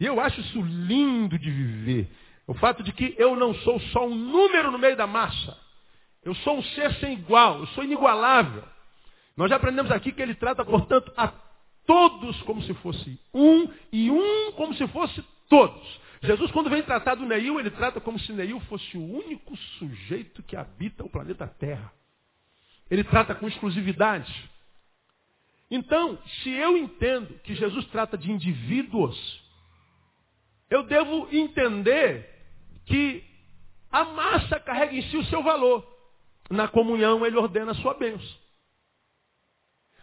E eu acho isso lindo de viver. O fato de que eu não sou só um número no meio da massa. Eu sou um ser sem igual, eu sou inigualável. Nós já aprendemos aqui que ele trata, portanto, a todos como se fosse um e um como se fosse todos. Jesus, quando vem tratar do Neil, ele trata como se Neil fosse o único sujeito que habita o planeta Terra. Ele trata com exclusividade. Então, se eu entendo que Jesus trata de indivíduos, eu devo entender que a massa carrega em si o seu valor. Na comunhão ele ordena a sua bênção.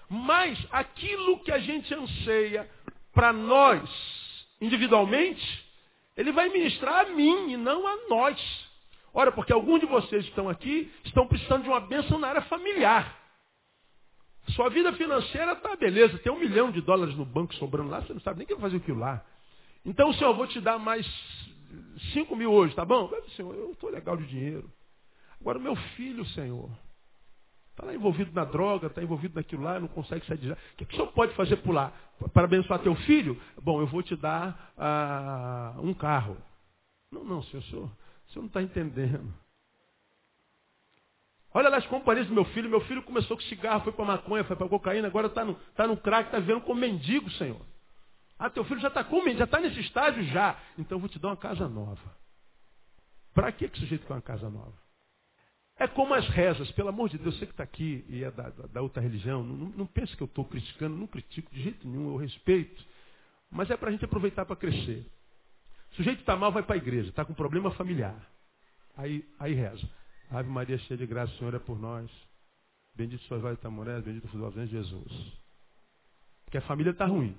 Mas aquilo que a gente anseia para nós individualmente, ele vai ministrar a mim e não a nós. Ora, porque alguns de vocês que estão aqui estão precisando de uma bênção na área familiar. Sua vida financeira está beleza, tem um milhão de dólares no banco sobrando lá, você não sabe nem quem fazer aquilo lá. Então, Senhor, eu vou te dar mais 5 mil hoje, tá bom? Senhor, eu estou legal de dinheiro. Agora, meu filho, Senhor, está lá envolvido na droga, está envolvido naquilo lá, não consegue sair de lá. O que, que o senhor pode fazer por lá? Para abençoar teu filho? Bom, eu vou te dar ah, um carro. Não, não, senhor, senhor, o senhor não está entendendo. Olha lá as companhias do meu filho. Meu filho começou com cigarro, foi para maconha, foi para cocaína, agora está no, tá no crack, está vivendo como mendigo, Senhor. Ah, teu filho já está com já está nesse estágio já. Então eu vou te dar uma casa nova. Para que esse sujeito quer uma casa nova? É como as rezas, pelo amor de Deus, você que está aqui e é da, da, da outra religião, não, não pense que eu estou criticando, não critico de jeito nenhum, eu respeito. Mas é para a gente aproveitar para crescer. O sujeito está mal, vai para a igreja, está com problema familiar. Aí, aí reza. Ave Maria, cheia de graça, o Senhor é por nós. Bendito sois vós, mulheres, bendito sois vós, Jesus. Porque a família está ruim.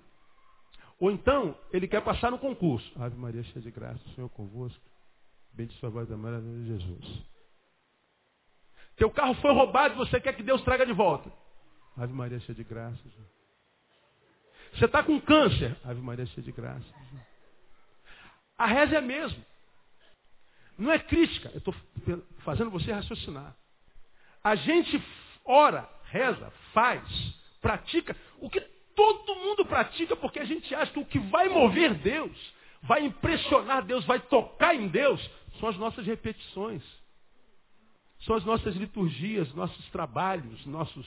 Ou então, ele quer passar no concurso. Ave Maria, cheia de graça, o Senhor convosco. Bendito sua voz da Maria de Jesus. Teu carro foi roubado e você quer que Deus traga de volta. Ave Maria, cheia de graça. Você está com câncer. Ave Maria, cheia de graça. A reza é a mesma. Não é crítica. Eu estou fazendo você raciocinar. A gente ora, reza, faz, pratica o que todo mundo pratica porque a gente acha que o que vai mover Deus, vai impressionar Deus, vai tocar em Deus, são as nossas repetições. São as nossas liturgias, nossos trabalhos, nossos,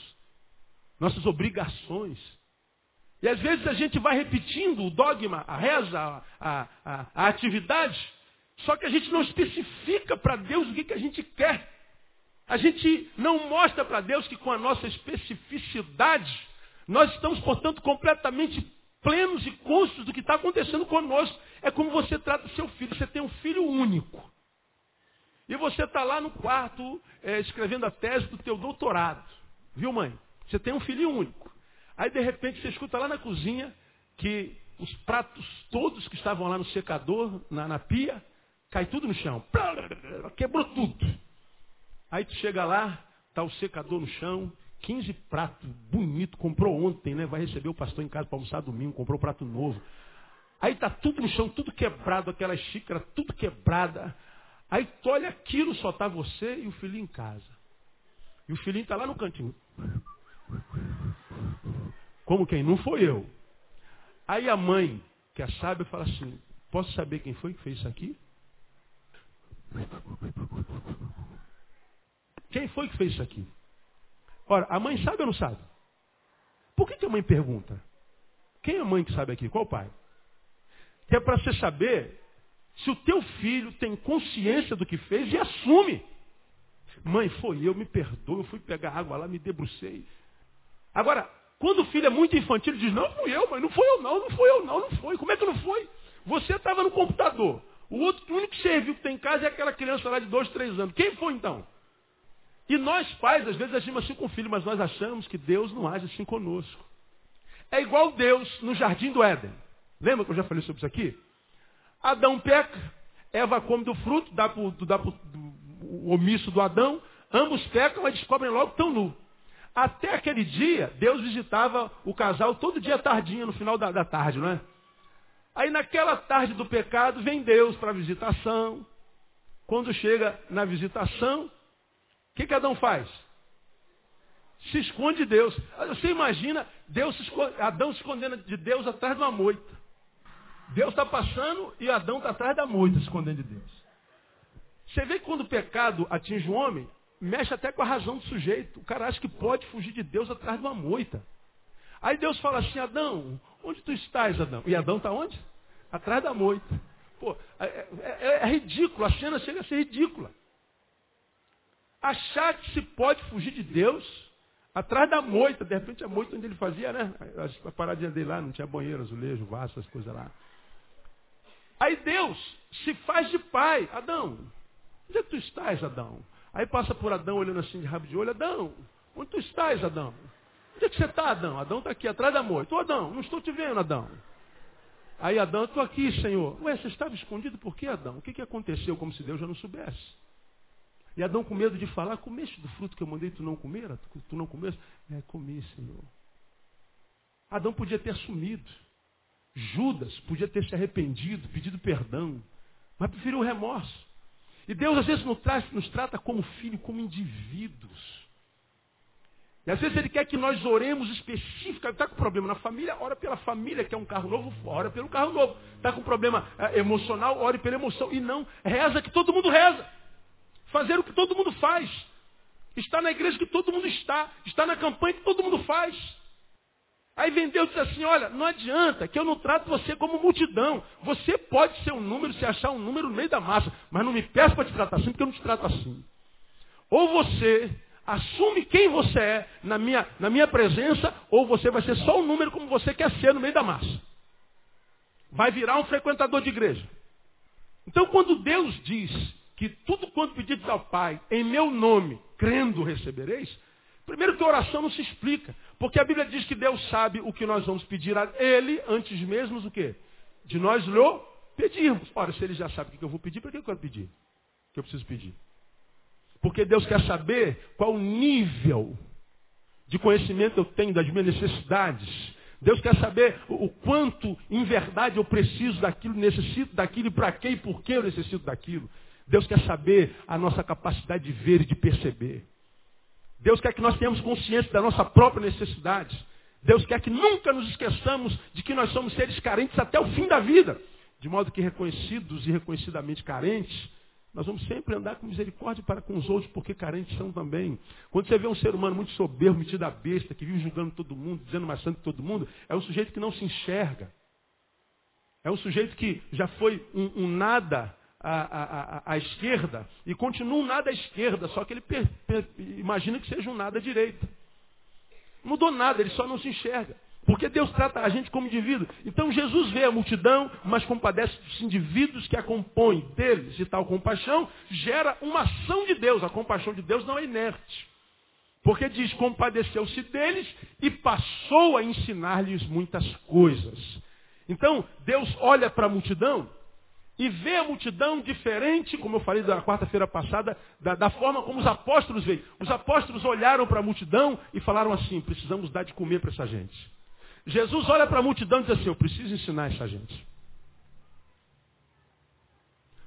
nossas obrigações. E às vezes a gente vai repetindo o dogma, a reza, a, a, a, atividade, só que a gente não especifica para Deus o que, que a gente quer. A gente não mostra para Deus que com a nossa especificidade nós estamos, portanto, completamente plenos e conscientes do que está acontecendo conosco. É como você trata seu filho. Você tem um filho único. E você está lá no quarto é, escrevendo a tese do teu doutorado. Viu, mãe? Você tem um filho único. Aí, de repente, você escuta lá na cozinha que os pratos todos que estavam lá no secador, na, na pia, cai tudo no chão. Quebrou tudo. Aí tu chega lá, tá o secador no chão, 15 pratos bonito, comprou ontem, né? Vai receber o pastor em casa para almoçar domingo, comprou prato novo. Aí tá tudo no chão, tudo quebrado, aquela xícara, tudo quebrada. Aí tu olha aquilo, só tá você e o filhinho em casa. E o filhinho tá lá no cantinho. Como quem? Não foi eu. Aí a mãe, que é sábia, fala assim, posso saber quem foi que fez isso aqui? Quem foi que fez isso aqui? Ora, a mãe sabe ou não sabe? Por que, que a mãe pergunta? Quem é a mãe que sabe aqui? Qual o pai? É para você saber se o teu filho tem consciência do que fez e assume. Mãe, foi eu, me perdoa, eu fui pegar água lá, me debrucei. Agora, quando o filho é muito infantil, ele diz, não fui eu, mãe, não foi eu não, não foi eu não, não foi. Como é que não foi? Você estava no computador. O outro, o único ser vivo que tem em casa é aquela criança lá de dois, três anos. Quem foi então? E nós pais, às vezes, agimos assim com o filho, mas nós achamos que Deus não age assim conosco. É igual Deus no jardim do Éden. Lembra que eu já falei sobre isso aqui? Adão peca, Eva come do fruto, dá para o omisso do Adão, ambos pecam, mas descobrem logo que estão nu. Até aquele dia, Deus visitava o casal todo dia tardinha, no final da, da tarde, não é? Aí naquela tarde do pecado, vem Deus para a visitação. Quando chega na visitação, que, que Adão faz? Se esconde de Deus. Você imagina Deus se esconde, Adão se escondendo de Deus atrás de uma moita. Deus está passando e Adão está atrás da moita, se escondendo de Deus. Você vê que quando o pecado atinge o homem, mexe até com a razão do sujeito. O cara acha que pode fugir de Deus atrás de uma moita. Aí Deus fala assim, Adão, onde tu estás, Adão? E Adão está onde? Atrás da moita. Pô, é, é, é, ridículo, a cena chega a ser ridícula. Achar que se pode fugir de Deus atrás da moita, de repente a moita onde ele fazia, né? A paradinha dele lá, não tinha banheiro, azulejo, vaso, essas coisas lá. Aí Deus se faz de pai. Adão, onde é que tu estás, Adão? Aí passa por Adão olhando assim de rabo de olho. Adão, onde tu estás, Adão? Onde é que você está, Adão? Adão está aqui atrás da moita. Ô Adão, não estou te vendo, Adão. Aí Adão, estou aqui, Senhor. Ué, você estava escondido por quê, Adão? O que, que aconteceu? Como se Deus já não soubesse. E Adão com medo de falar, comeste do fruto que eu mandei tu não comer? Tu não comeste? É, comi, Senhor. Adão podia ter assumido. Judas podia ter se arrependido, pedido perdão, mas preferiu o remorso. E Deus às vezes nos, traz, nos trata como filho, como indivíduos. E às vezes Ele quer que nós oremos especificamente. Está com problema na família, ora pela família, que é um carro novo, ora pelo carro novo. Está com problema é, emocional, ore pela emoção. E não, reza que todo mundo reza. Fazer o que todo mundo faz. Está na igreja que todo mundo está. Está na campanha que todo mundo faz. Aí vem Deus e diz assim, olha, não adianta que eu não trato você como multidão. Você pode ser um número, se achar um número no meio da massa, mas não me peça para te tratar assim, porque eu não te trato assim. Ou você assume quem você é na minha, na minha presença, ou você vai ser só um número como você quer ser no meio da massa. Vai virar um frequentador de igreja. Então quando Deus diz que tudo quanto pedido ao Pai, em meu nome, crendo recebereis, Primeiro que a oração não se explica. Porque a Bíblia diz que Deus sabe o que nós vamos pedir a Ele antes mesmo do quê? De nós lhe pedirmos. Ora, se Ele já sabe o que eu vou pedir, para que eu quero pedir? O que eu preciso pedir? Porque Deus quer saber qual o nível de conhecimento eu tenho das minhas necessidades. Deus quer saber o quanto, em verdade, eu preciso daquilo, necessito daquilo, e para quê e por que eu necessito daquilo. Deus quer saber a nossa capacidade de ver e de perceber. Deus quer que nós tenhamos consciência da nossa própria necessidade. Deus quer que nunca nos esqueçamos de que nós somos seres carentes até o fim da vida. De modo que reconhecidos e reconhecidamente carentes, nós vamos sempre andar com misericórdia para com os outros, porque carentes são também. Quando você vê um ser humano muito soberbo, metido a besta, que vive julgando todo mundo, dizendo mais santo que todo mundo, é um sujeito que não se enxerga. É um sujeito que já foi um, um nada à, à, à, esquerda e continua um nada à esquerda, só que ele per, per, imagina que seja um nada à direita. Mudou nada, ele só não se enxerga. Porque Deus trata a gente como indivíduo. Então Jesus vê a multidão, mas compadece dos indivíduos que a compõem. Deles, e tal compaixão gera uma ação de Deus. A compaixão de Deus não é inerte. Porque diz, compadeceu-se deles e passou a ensinar-lhes muitas coisas. Então, Deus olha para a multidão e vê a multidão diferente, como eu falei da quarta-feira passada, da, da, forma como os apóstolos veem. Os apóstolos olharam para a multidão e falaram assim: precisamos dar de comer para essa gente. Jesus olha para a multidão e diz assim: Eu preciso ensinar essa gente.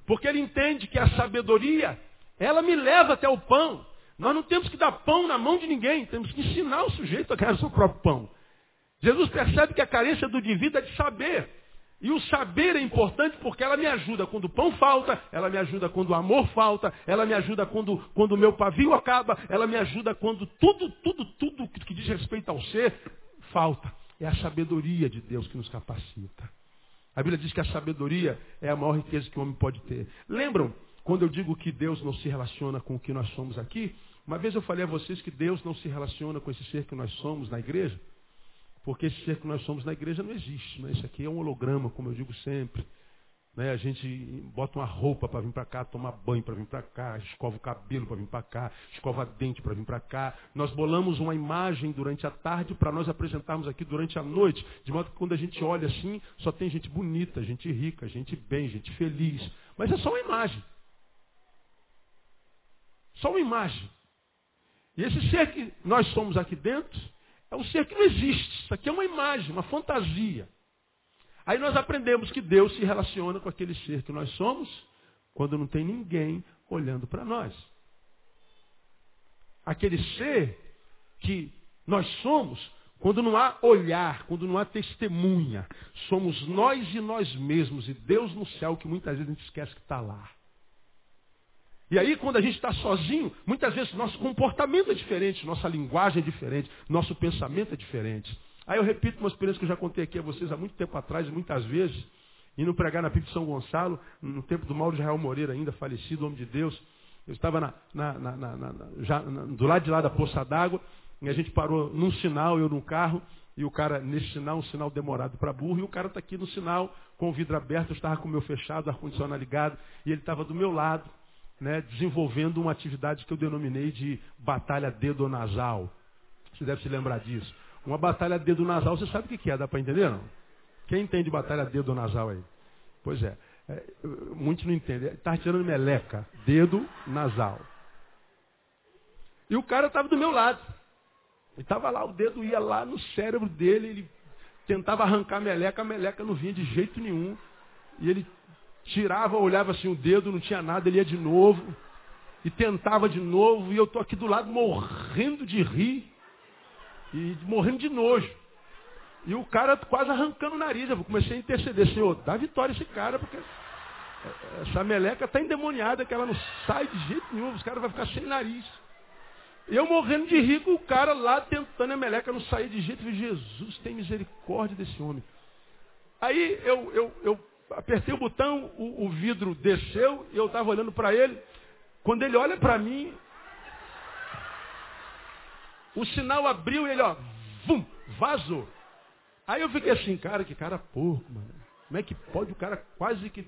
Porque ele entende que a sabedoria, ela me leva até o pão. Nós não temos que dar pão na mão de ninguém, temos que ensinar o sujeito a ganhar o seu próprio pão. Jesus percebe que a carência do indivíduo é de saber. E o saber é importante porque ela me ajuda quando o pão falta, ela me ajuda quando o amor falta, ela me ajuda quando, quando o meu pavio acaba, ela me ajuda quando tudo, tudo, tudo que diz respeito ao ser falta. É a sabedoria de Deus que nos capacita. A Bíblia diz que a sabedoria é a maior riqueza que o homem pode ter. Lembram quando eu digo que Deus não se relaciona com o que nós somos aqui? Uma vez eu falei a vocês que Deus não se relaciona com esse ser que nós somos na igreja, porque esse ser que nós somos na igreja não existe. Né? Isso aqui é um holograma, como eu digo sempre. Né? A gente bota uma roupa para vir para cá, toma banho para vir para cá, escova o cabelo para vir para cá, escova dente para vir para cá. Nós bolamos uma imagem durante a tarde para nós apresentarmos aqui durante a noite, de modo que quando a gente olha assim, só tem gente bonita, gente rica, gente bem, gente feliz. Mas é só uma imagem. Só uma imagem. E esse ser que nós somos aqui dentro é um ser que não existe. Isso aqui é uma imagem, uma fantasia. Aí nós aprendemos que Deus se relaciona com aquele ser que nós somos quando não tem ninguém olhando para nós. Aquele ser que nós somos quando não há olhar, quando não há testemunha. Somos nós e nós mesmos e Deus no céu que muitas vezes a gente esquece que está lá. E aí, quando a gente está sozinho, muitas vezes nosso comportamento é diferente, nossa linguagem é diferente, nosso pensamento é diferente. Aí eu repito uma experiência que eu já contei aqui a vocês há muito tempo atrás, muitas vezes, indo pregar na PIB de São Gonçalo, no tempo do Mauro Israel Moreira ainda, falecido, homem de Deus. Eu estava na, na, na, já, do lado de lá da poça d'água, e a gente parou num sinal, eu num carro, e o cara, nesse sinal, um sinal demorado para burro, e o cara está aqui no sinal, com o vidro aberto, eu estava com o meu fechado, ar-condicionado ligado, e ele estava do meu lado, né, desenvolvendo uma atividade que eu denominei de batalha dedo nasal. Você deve se lembrar disso. Uma batalha dedo nasal, você sabe o que é? Dá para entender, não? Quem entende batalha dedo nasal aí? Pois é. é muitos não entendem. Está tirando meleca. Dedo nasal. E o cara estava do meu lado. Ele estava lá, o dedo ia lá no cérebro dele, ele tentava arrancar a meleca, a meleca não vinha de jeito nenhum. E ele tirava, olhava assim o dedo, não tinha nada, ele ia de novo. E tentava de novo, e eu estou aqui do lado morrendo de rir e morrendo de nojo. E o cara quase arrancando o nariz. Eu comecei a interceder, Senhor, dá vitória a esse cara, porque essa meleca está endemoniada, que ela não sai de jeito nenhum, os caras vão ficar sem nariz. Eu morrendo de rico, o cara lá tentando a meleca não sair de jeito. Eu Jesus, tem misericórdia desse homem. Aí eu, eu, eu apertei o botão, o, o vidro desceu, e eu estava olhando para ele. Quando ele olha para mim, o sinal abriu e ele, ó, vum, vazou. Aí eu fiquei assim, cara, que cara porco, mano. Como é que pode o cara quase que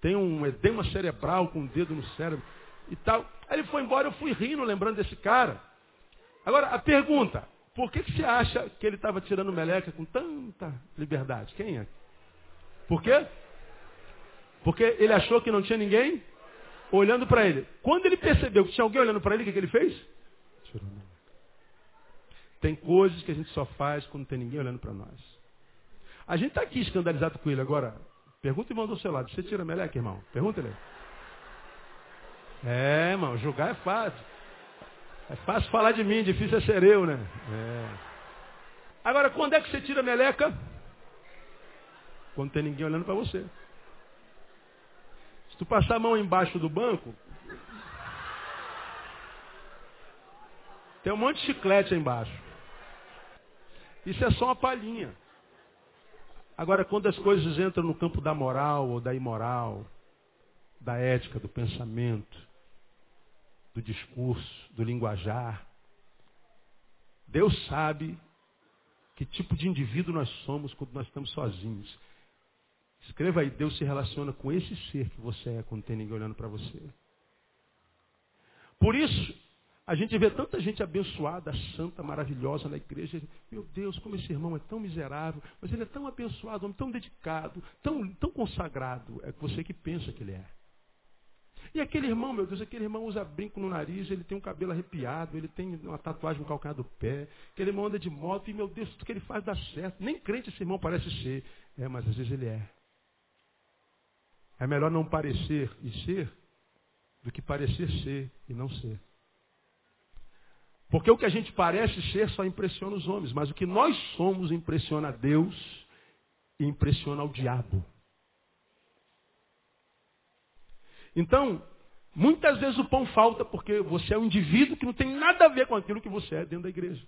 tem um edema cerebral com o um dedo no cérebro e tal. Aí ele foi embora, eu fui rindo lembrando desse cara. Agora, a pergunta, por que, que você acha que ele estava tirando meleca com tanta liberdade? Quem é? Por quê? Porque ele achou que não tinha ninguém olhando para ele. Quando ele percebeu que tinha alguém olhando para ele, o que, que ele fez? Tirou meleca. Tem coisas que a gente só faz quando não tem ninguém olhando para nós. A gente está aqui escandalizado com ele agora. Pergunta o irmão do seu lado. Você tira meleca, irmão? Pergunta ele. É, irmão, julgar é fácil. É fácil falar de mim, difícil é ser eu, né? É. Agora, quando é que você tira meleca? Quando tem ninguém olhando para você. Se tu passar a mão embaixo do banco, tem um monte de chiclete aí embaixo. Isso é só uma palhinha. Agora, quando as coisas entram no campo da moral ou da imoral, da ética, do pensamento, do discurso, do linguajar, Deus sabe Que tipo de indivíduo nós somos quando nós estamos sozinhos. Escreva aí, Deus se relaciona com esse ser que você é quando tem ninguém olhando para você. Por isso, a gente vê tanta gente abençoada, santa, maravilhosa na igreja. Meu Deus, como esse irmão é tão miserável, mas ele é tão abençoado, tão dedicado, tão, tão consagrado. É você que pensa que ele é. E aquele irmão, meu Deus, aquele irmão usa brinco no nariz, ele tem um cabelo arrepiado, ele tem uma tatuagem no calcanhar do pé, aquele irmão anda de moto, e meu Deus, tudo que ele faz dá certo. Nem crente esse irmão parece ser. É, mas às vezes ele é. É melhor não parecer e ser do que parecer ser e não ser. Porque o que a gente parece ser só impressiona os homens, mas o que nós somos impressiona a Deus e impressiona o diabo. Então, muitas vezes o pão falta porque você é um indivíduo que não tem nada a ver com aquilo que você é dentro da igreja.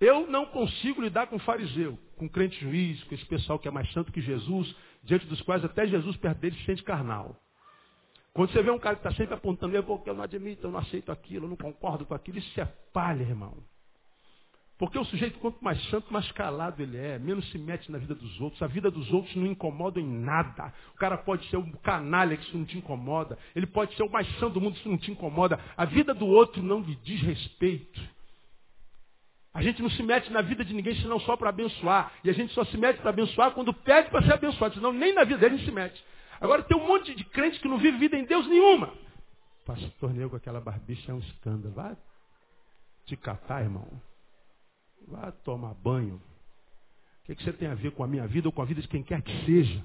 Eu não consigo lidar com fariseu, com crente juiz, com esse pessoal que é mais santo que Jesus, diante dos quais até Jesus perto deles se sente carnal. Quando você vê um cara que está sempre apontando, eu, eu não admito, eu não aceito aquilo, eu não concordo com aquilo, isso é palha, irmão. Porque o sujeito, quanto mais santo, mais calado ele é, menos se mete na vida dos outros. A vida dos outros não incomoda em nada. O cara pode ser um canalha que isso não te incomoda. Ele pode ser o mais santo do mundo, isso não te incomoda. A vida do outro não lhe diz respeito. A gente não se mete na vida de ninguém senão só para abençoar. E a gente só se mete para abençoar quando pede para ser abençoado. Senão nem na vida dele a gente se mete. Agora tem um monte de crente que não vive vida em Deus nenhuma. Pastor Nego, aquela barbicha é um escândalo. Vai te catar, irmão. Vá tomar banho. O que, que você tem a ver com a minha vida ou com a vida de quem quer que seja?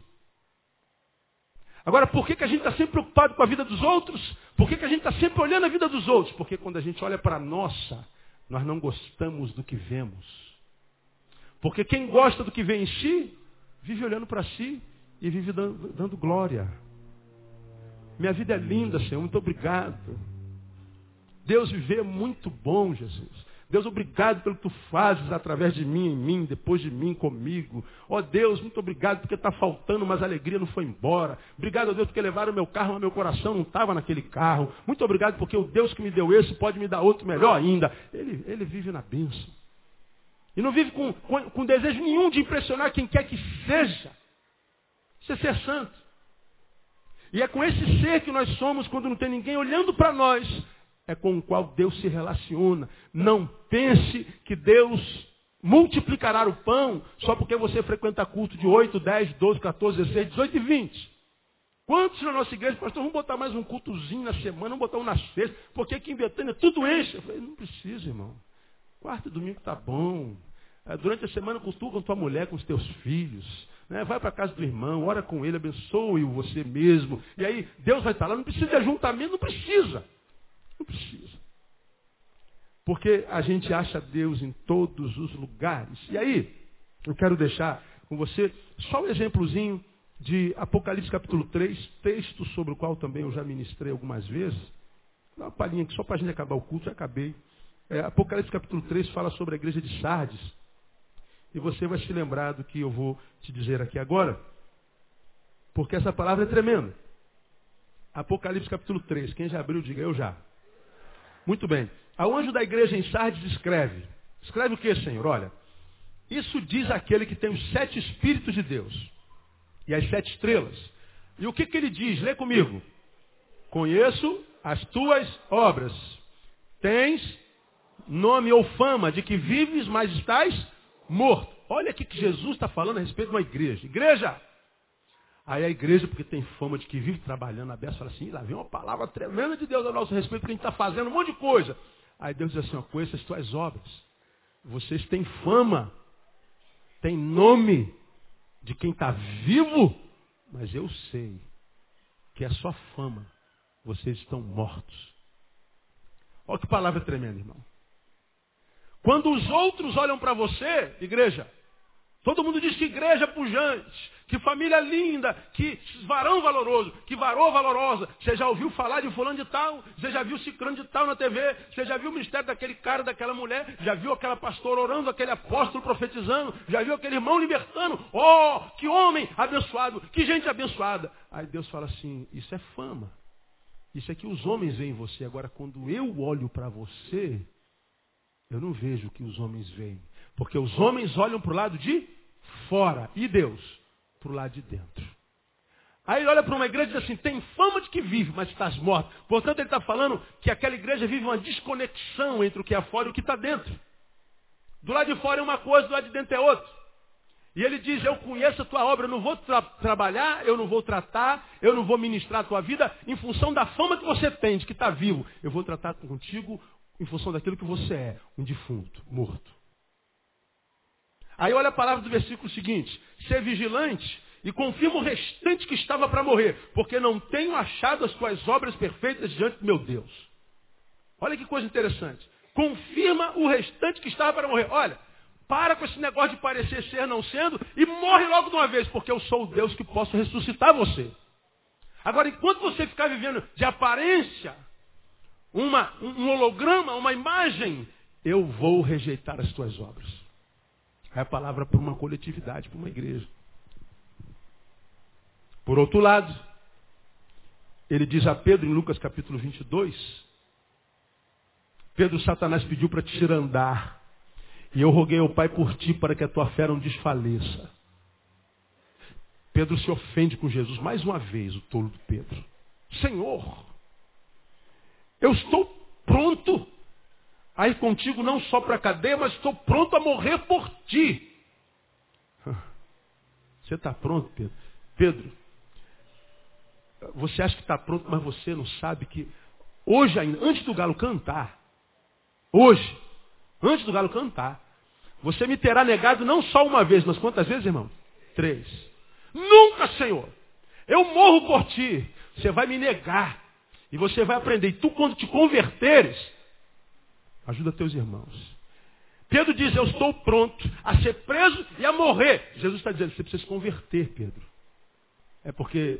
Agora, por que, que a gente está sempre preocupado com a vida dos outros? Por que, que a gente está sempre olhando a vida dos outros? Porque quando a gente olha para a nossa, nós não gostamos do que vemos. Porque quem gosta do que vê em si, vive olhando para si e vive dando, dando glória. Minha vida é linda, Senhor, muito obrigado. Deus viver é muito bom, Jesus. Deus, obrigado pelo que tu fazes através de mim, em mim, depois de mim, comigo. Ó oh, Deus, muito obrigado porque está faltando, mas a alegria não foi embora. Obrigado, Deus, porque levaram meu carro, mas meu coração não estava naquele carro. Muito obrigado porque o Deus que me deu esse pode me dar outro melhor ainda. Ele, ele vive na bênção. E não vive com, com, com desejo nenhum de impressionar quem quer que seja. Isso é ser santo. E é com esse ser que nós somos quando não tem ninguém olhando para nós, é com o qual Deus se relaciona. Não pense que Deus multiplicará o pão só porque você frequenta culto de 8, 10, 12, 14, 16, 18 e 20. Quantos na nossa igreja, pastor, vamos botar mais um cultozinho na semana, vamos botar um na sexta, porque aqui em Betânia tudo enche. Eu falei, não precisa, irmão. Quarto e domingo tá bom. É, durante a semana cultua com tua mulher, com os teus filhos. Né? Vai para a casa do irmão, ora com ele, abençoe-o você mesmo. E aí Deus vai estar lá. Não precisa de ajuntamento, não precisa. Não precisa. Porque a gente acha Deus em todos os lugares. E aí, eu quero deixar com você só um exemplozinho de Apocalipse capítulo 3, texto sobre o qual também eu já ministrei algumas vezes. Dá uma palhinha aqui só para a gente acabar o culto, já acabei. É, Apocalipse capítulo 3 fala sobre a igreja de Sardes. E você vai se lembrar do que eu vou te dizer aqui agora. Porque essa palavra é tremenda. Apocalipse capítulo 3. Quem já abriu, diga eu já. Muito bem. Ao anjo da igreja em Sardes escreve. Escreve o que, Senhor? Olha. Isso diz aquele que tem os sete Espíritos de Deus e as sete estrelas. E o que, que ele diz? Lê comigo. Conheço as tuas obras. Tens nome ou fama de que vives, mas estás morto. Olha aqui que Jesus está falando a respeito de uma igreja. Igreja! Aí a igreja, porque tem fama de que vive trabalhando a beça, fala assim, lá vem uma palavra tremenda de Deus a nosso respeito, porque a gente está fazendo um monte de coisa. Aí Deus diz assim, ó, conheça as tuas obras. Vocês têm fama, têm nome de quem está vivo, mas eu sei que é só fama. Vocês estão mortos. Olha que palavra tremenda, irmão. Quando os outros olham para você, igreja, todo mundo diz que igreja pujante, que família linda, que varão valoroso, que varou valorosa. Você já ouviu falar de fulano de tal? Você já viu ciclano de tal na TV? Você já viu o ministério daquele cara, daquela mulher? Já viu aquela pastora orando, aquele apóstolo profetizando? Já viu aquele irmão libertando? Oh, que homem abençoado, que gente abençoada. Aí Deus fala assim, isso é fama. Isso é que os homens veem em você. Agora, quando eu olho para você, Eu não vejo o que os homens veem. Porque os homens olham para o lado de fora. E Deus? Para o lado de dentro. Aí ele olha para uma igreja e diz assim, tem fama de que vive, mas estás morto. Portanto, ele está falando que aquela igreja vive uma desconexão entre o que é fora e o que está dentro. Do lado de fora é uma coisa, do lado de dentro é outra. E ele diz, eu conheço a tua obra, eu não vou tra trabalhar, eu não vou tratar, eu não vou ministrar a tua vida em função da fama que você tem, de que está vivo. Eu vou tratar contigo em função daquilo que você é, um defunto, morto. Aí olha a palavra do versículo seguinte, ser vigilante e confirma o restante que estava para morrer, porque não tenho achado as tuas obras perfeitas diante do meu Deus. Olha que coisa interessante. Confirma o restante que estava para morrer. Olha, para com esse negócio de parecer ser não sendo e morre logo de uma vez, porque eu sou o Deus que posso ressuscitar você. Agora, enquanto você ficar vivendo de aparência, uma, um holograma, uma imagem, eu vou rejeitar as tuas obras. É a palavra para uma coletividade, para uma igreja. Por outro lado, ele diz a Pedro em Lucas capítulo 22, Pedro, Satanás pediu para te andar. E eu roguei ao Pai por ti para que a tua fé não desfaleça. Pedro se ofende com Jesus mais uma vez, o tolo do Pedro. Senhor, eu estou pronto a ir contigo não só para a cadeia, mas estou pronto a morrer por ti. *laughs* Você está pronto, Pedro? Pedro, você acha que está pronto, mas você não sabe que hoje ainda, antes do galo cantar, hoje, antes do galo cantar, você me terá negado não só uma vez, mas quantas vezes, irmão? Três. Nunca, Senhor. Eu morro por ti. Você vai me negar. E você vai aprender. E tu, quando te converteres, ajuda teus irmãos. Pedro diz, eu estou pronto a ser preso e a morrer. Jesus está dizendo, você precisa se converter, Pedro. É porque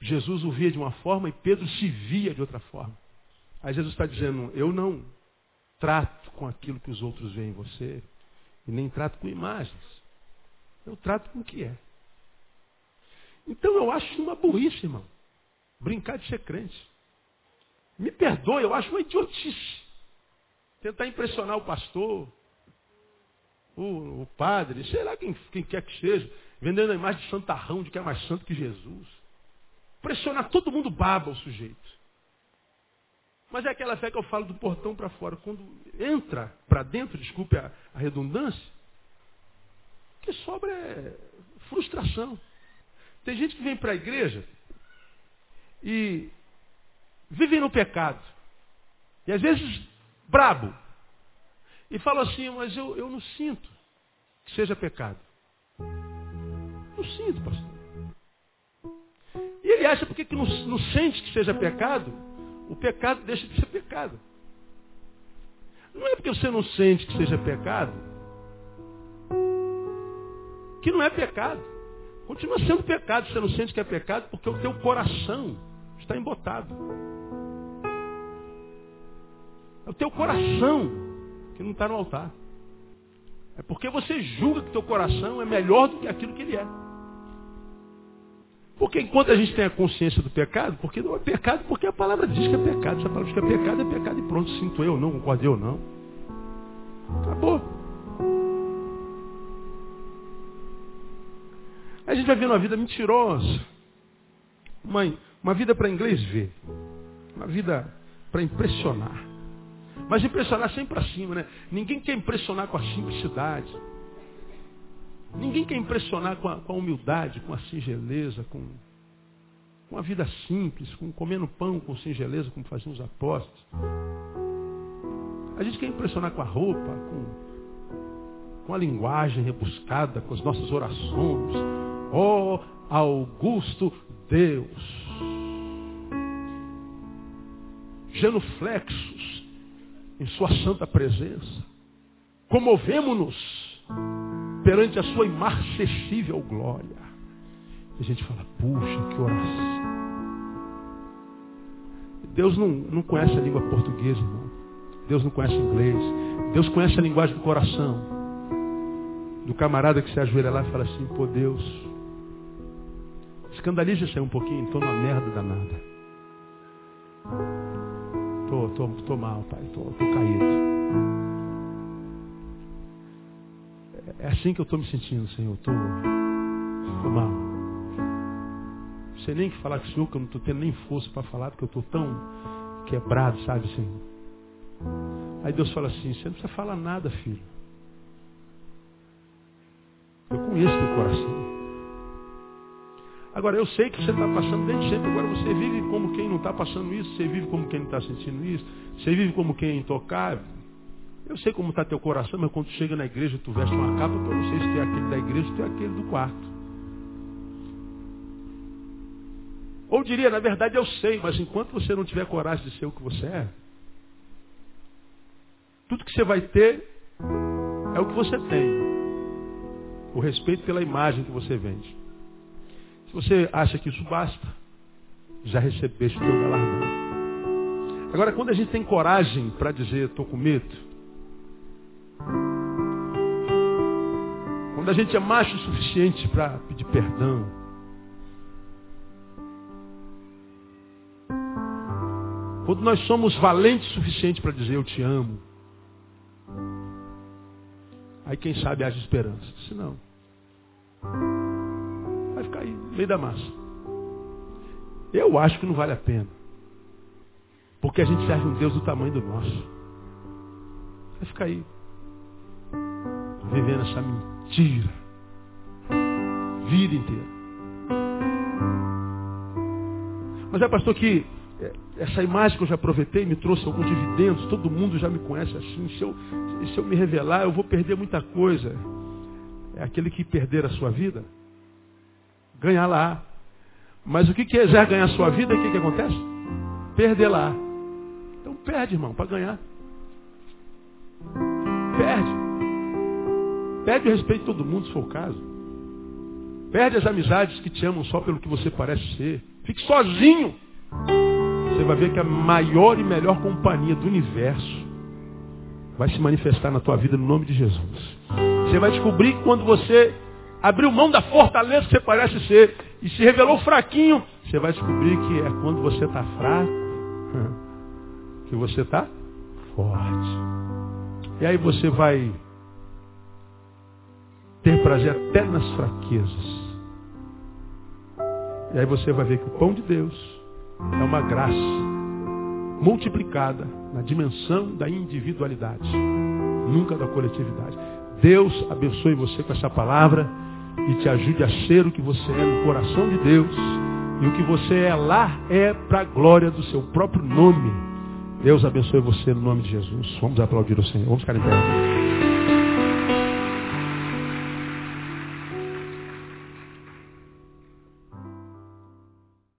Jesus o via de uma forma e Pedro se via de outra forma. Aí Jesus está dizendo, eu não trato com aquilo que os outros veem em você, e nem trato com imagens. Eu trato com o que é. Então eu acho uma burrice, irmão. Brincar de ser crente. Me perdoe, eu acho uma idiotice. Tentar impressionar o pastor, o, o padre, sei lá quem, quem quer que seja, vendendo a imagem de santarrão, de que é mais santo que Jesus. Pressionar todo mundo baba o sujeito. Mas é aquela fé que eu falo do portão para fora. Quando entra para dentro, desculpe a, a redundância, o que sobra é frustração. Tem gente que vem para a igreja e vive no pecado. E às vezes brabo. E fala assim, mas eu, eu não sinto que seja pecado. Não sinto, pastor. E ele acha porque que não, não sente que seja pecado, o pecado deixa de ser pecado. Não é porque você não sente que seja pecado, que não é pecado. Continua sendo pecado, você não sente que é pecado, porque o teu coração está embotado. É o teu coração que não está no altar. É porque você julga que teu coração é melhor do que aquilo que ele é. Porque enquanto a gente tem a consciência do pecado, porque não é pecado, porque a palavra diz que é pecado. Se a palavra diz que é pecado, é pecado e pronto, sinto eu não, concordei ou não. Acabou. A gente vai vendo uma vida mentirosa. Uma, uma vida para inglês ver. Uma vida para impressionar. Mas impressionar sempre para cima, né? Ninguém quer impressionar com a simplicidade. Ninguém quer impressionar com a, com a humildade, com a singeleza, com, com a vida simples, com comendo pão com singeleza, como faziam os apóstolos. A gente quer impressionar com a roupa, com, com a linguagem rebuscada, com as nossas orações. Oh, Augusto Deus! Genuflexos em sua santa presença. Comovemos-nos perante a sua imarcessível glória. E a gente fala, puxa, que oração. Deus não, não conhece a língua portuguesa, não. Deus não conhece inglês. Deus conhece a linguagem do coração. Do camarada que se ajoelha lá e fala assim, pô Deus, escandaliza-se um pouquinho, estou numa merda danada. Estou mal, pai, estou caído. É, é assim que eu estou me sentindo, Senhor. Estou mal. Não sei nem o que falar com o Senhor, que eu não estou tendo nem força para falar, porque eu estou tão quebrado, sabe, Senhor? Aí Deus fala assim, você não precisa falar nada, filho. Eu conheço teu coração. Agora, eu sei que você está passando desde sempre. Agora, você vive como quem não está passando isso. Você vive como quem não está sentindo isso. Você vive como quem é intocável. Eu sei como está teu coração, mas quando chega na igreja, tu veste uma capa, eu não sei se é aquele da igreja ou tu é aquele do quarto. Ou diria, na verdade eu sei, mas enquanto você não tiver coragem de ser o que você é, tudo que você vai ter é o que você tem. O respeito pela imagem que você vende. Se você acha que isso basta, já recebeste o teu galardão. Agora, quando a gente tem coragem para dizer, estou com medo, quando a gente é macho o suficiente para pedir perdão, quando nós somos valentes o suficiente para dizer eu te amo, aí quem sabe haja esperança. Se não, aí, no meio da massa. Eu acho que não vale a pena. Porque a gente serve um Deus do tamanho do nosso. Vai ficar aí. Vivendo essa mentira. Vida inteira. Mas é, pastor, que é, essa imagem que eu já aproveitei me trouxe alguns dividendos. Todo mundo já me conhece assim. Se eu, se eu me revelar, eu vou perder muita coisa. É aquele que perder a sua vida, ganhar lá. Mas o que, que é ganhar sua vida? O que, que acontece? Perder lá. Então perde, irmão, para ganhar. Perde. Perde o respeito de todo mundo, se for o caso. Perde as amizades que te amam só pelo que você parece ser. Fique sozinho. Você vai ver que a maior e melhor companhia do universo vai se manifestar na tua vida no nome de Jesus. Você vai descobrir que quando você abriu mão da fortaleza que você parece ser e se revelou fraquinho, você vai descobrir que é quando você está fraco *laughs* que você está forte. E aí você vai ter prazer até nas fraquezas. E aí você vai ver que o pão de Deus é uma graça multiplicada na dimensão da individualidade, nunca da coletividade. Deus abençoe você com essa palavra e te ajude a ser o que você é no coração de Deus. E o que você é lá é para a glória do seu próprio nome. Deus abençoe você no nome de Jesus. Vamos aplaudir o Senhor. Vamos ficar em pé.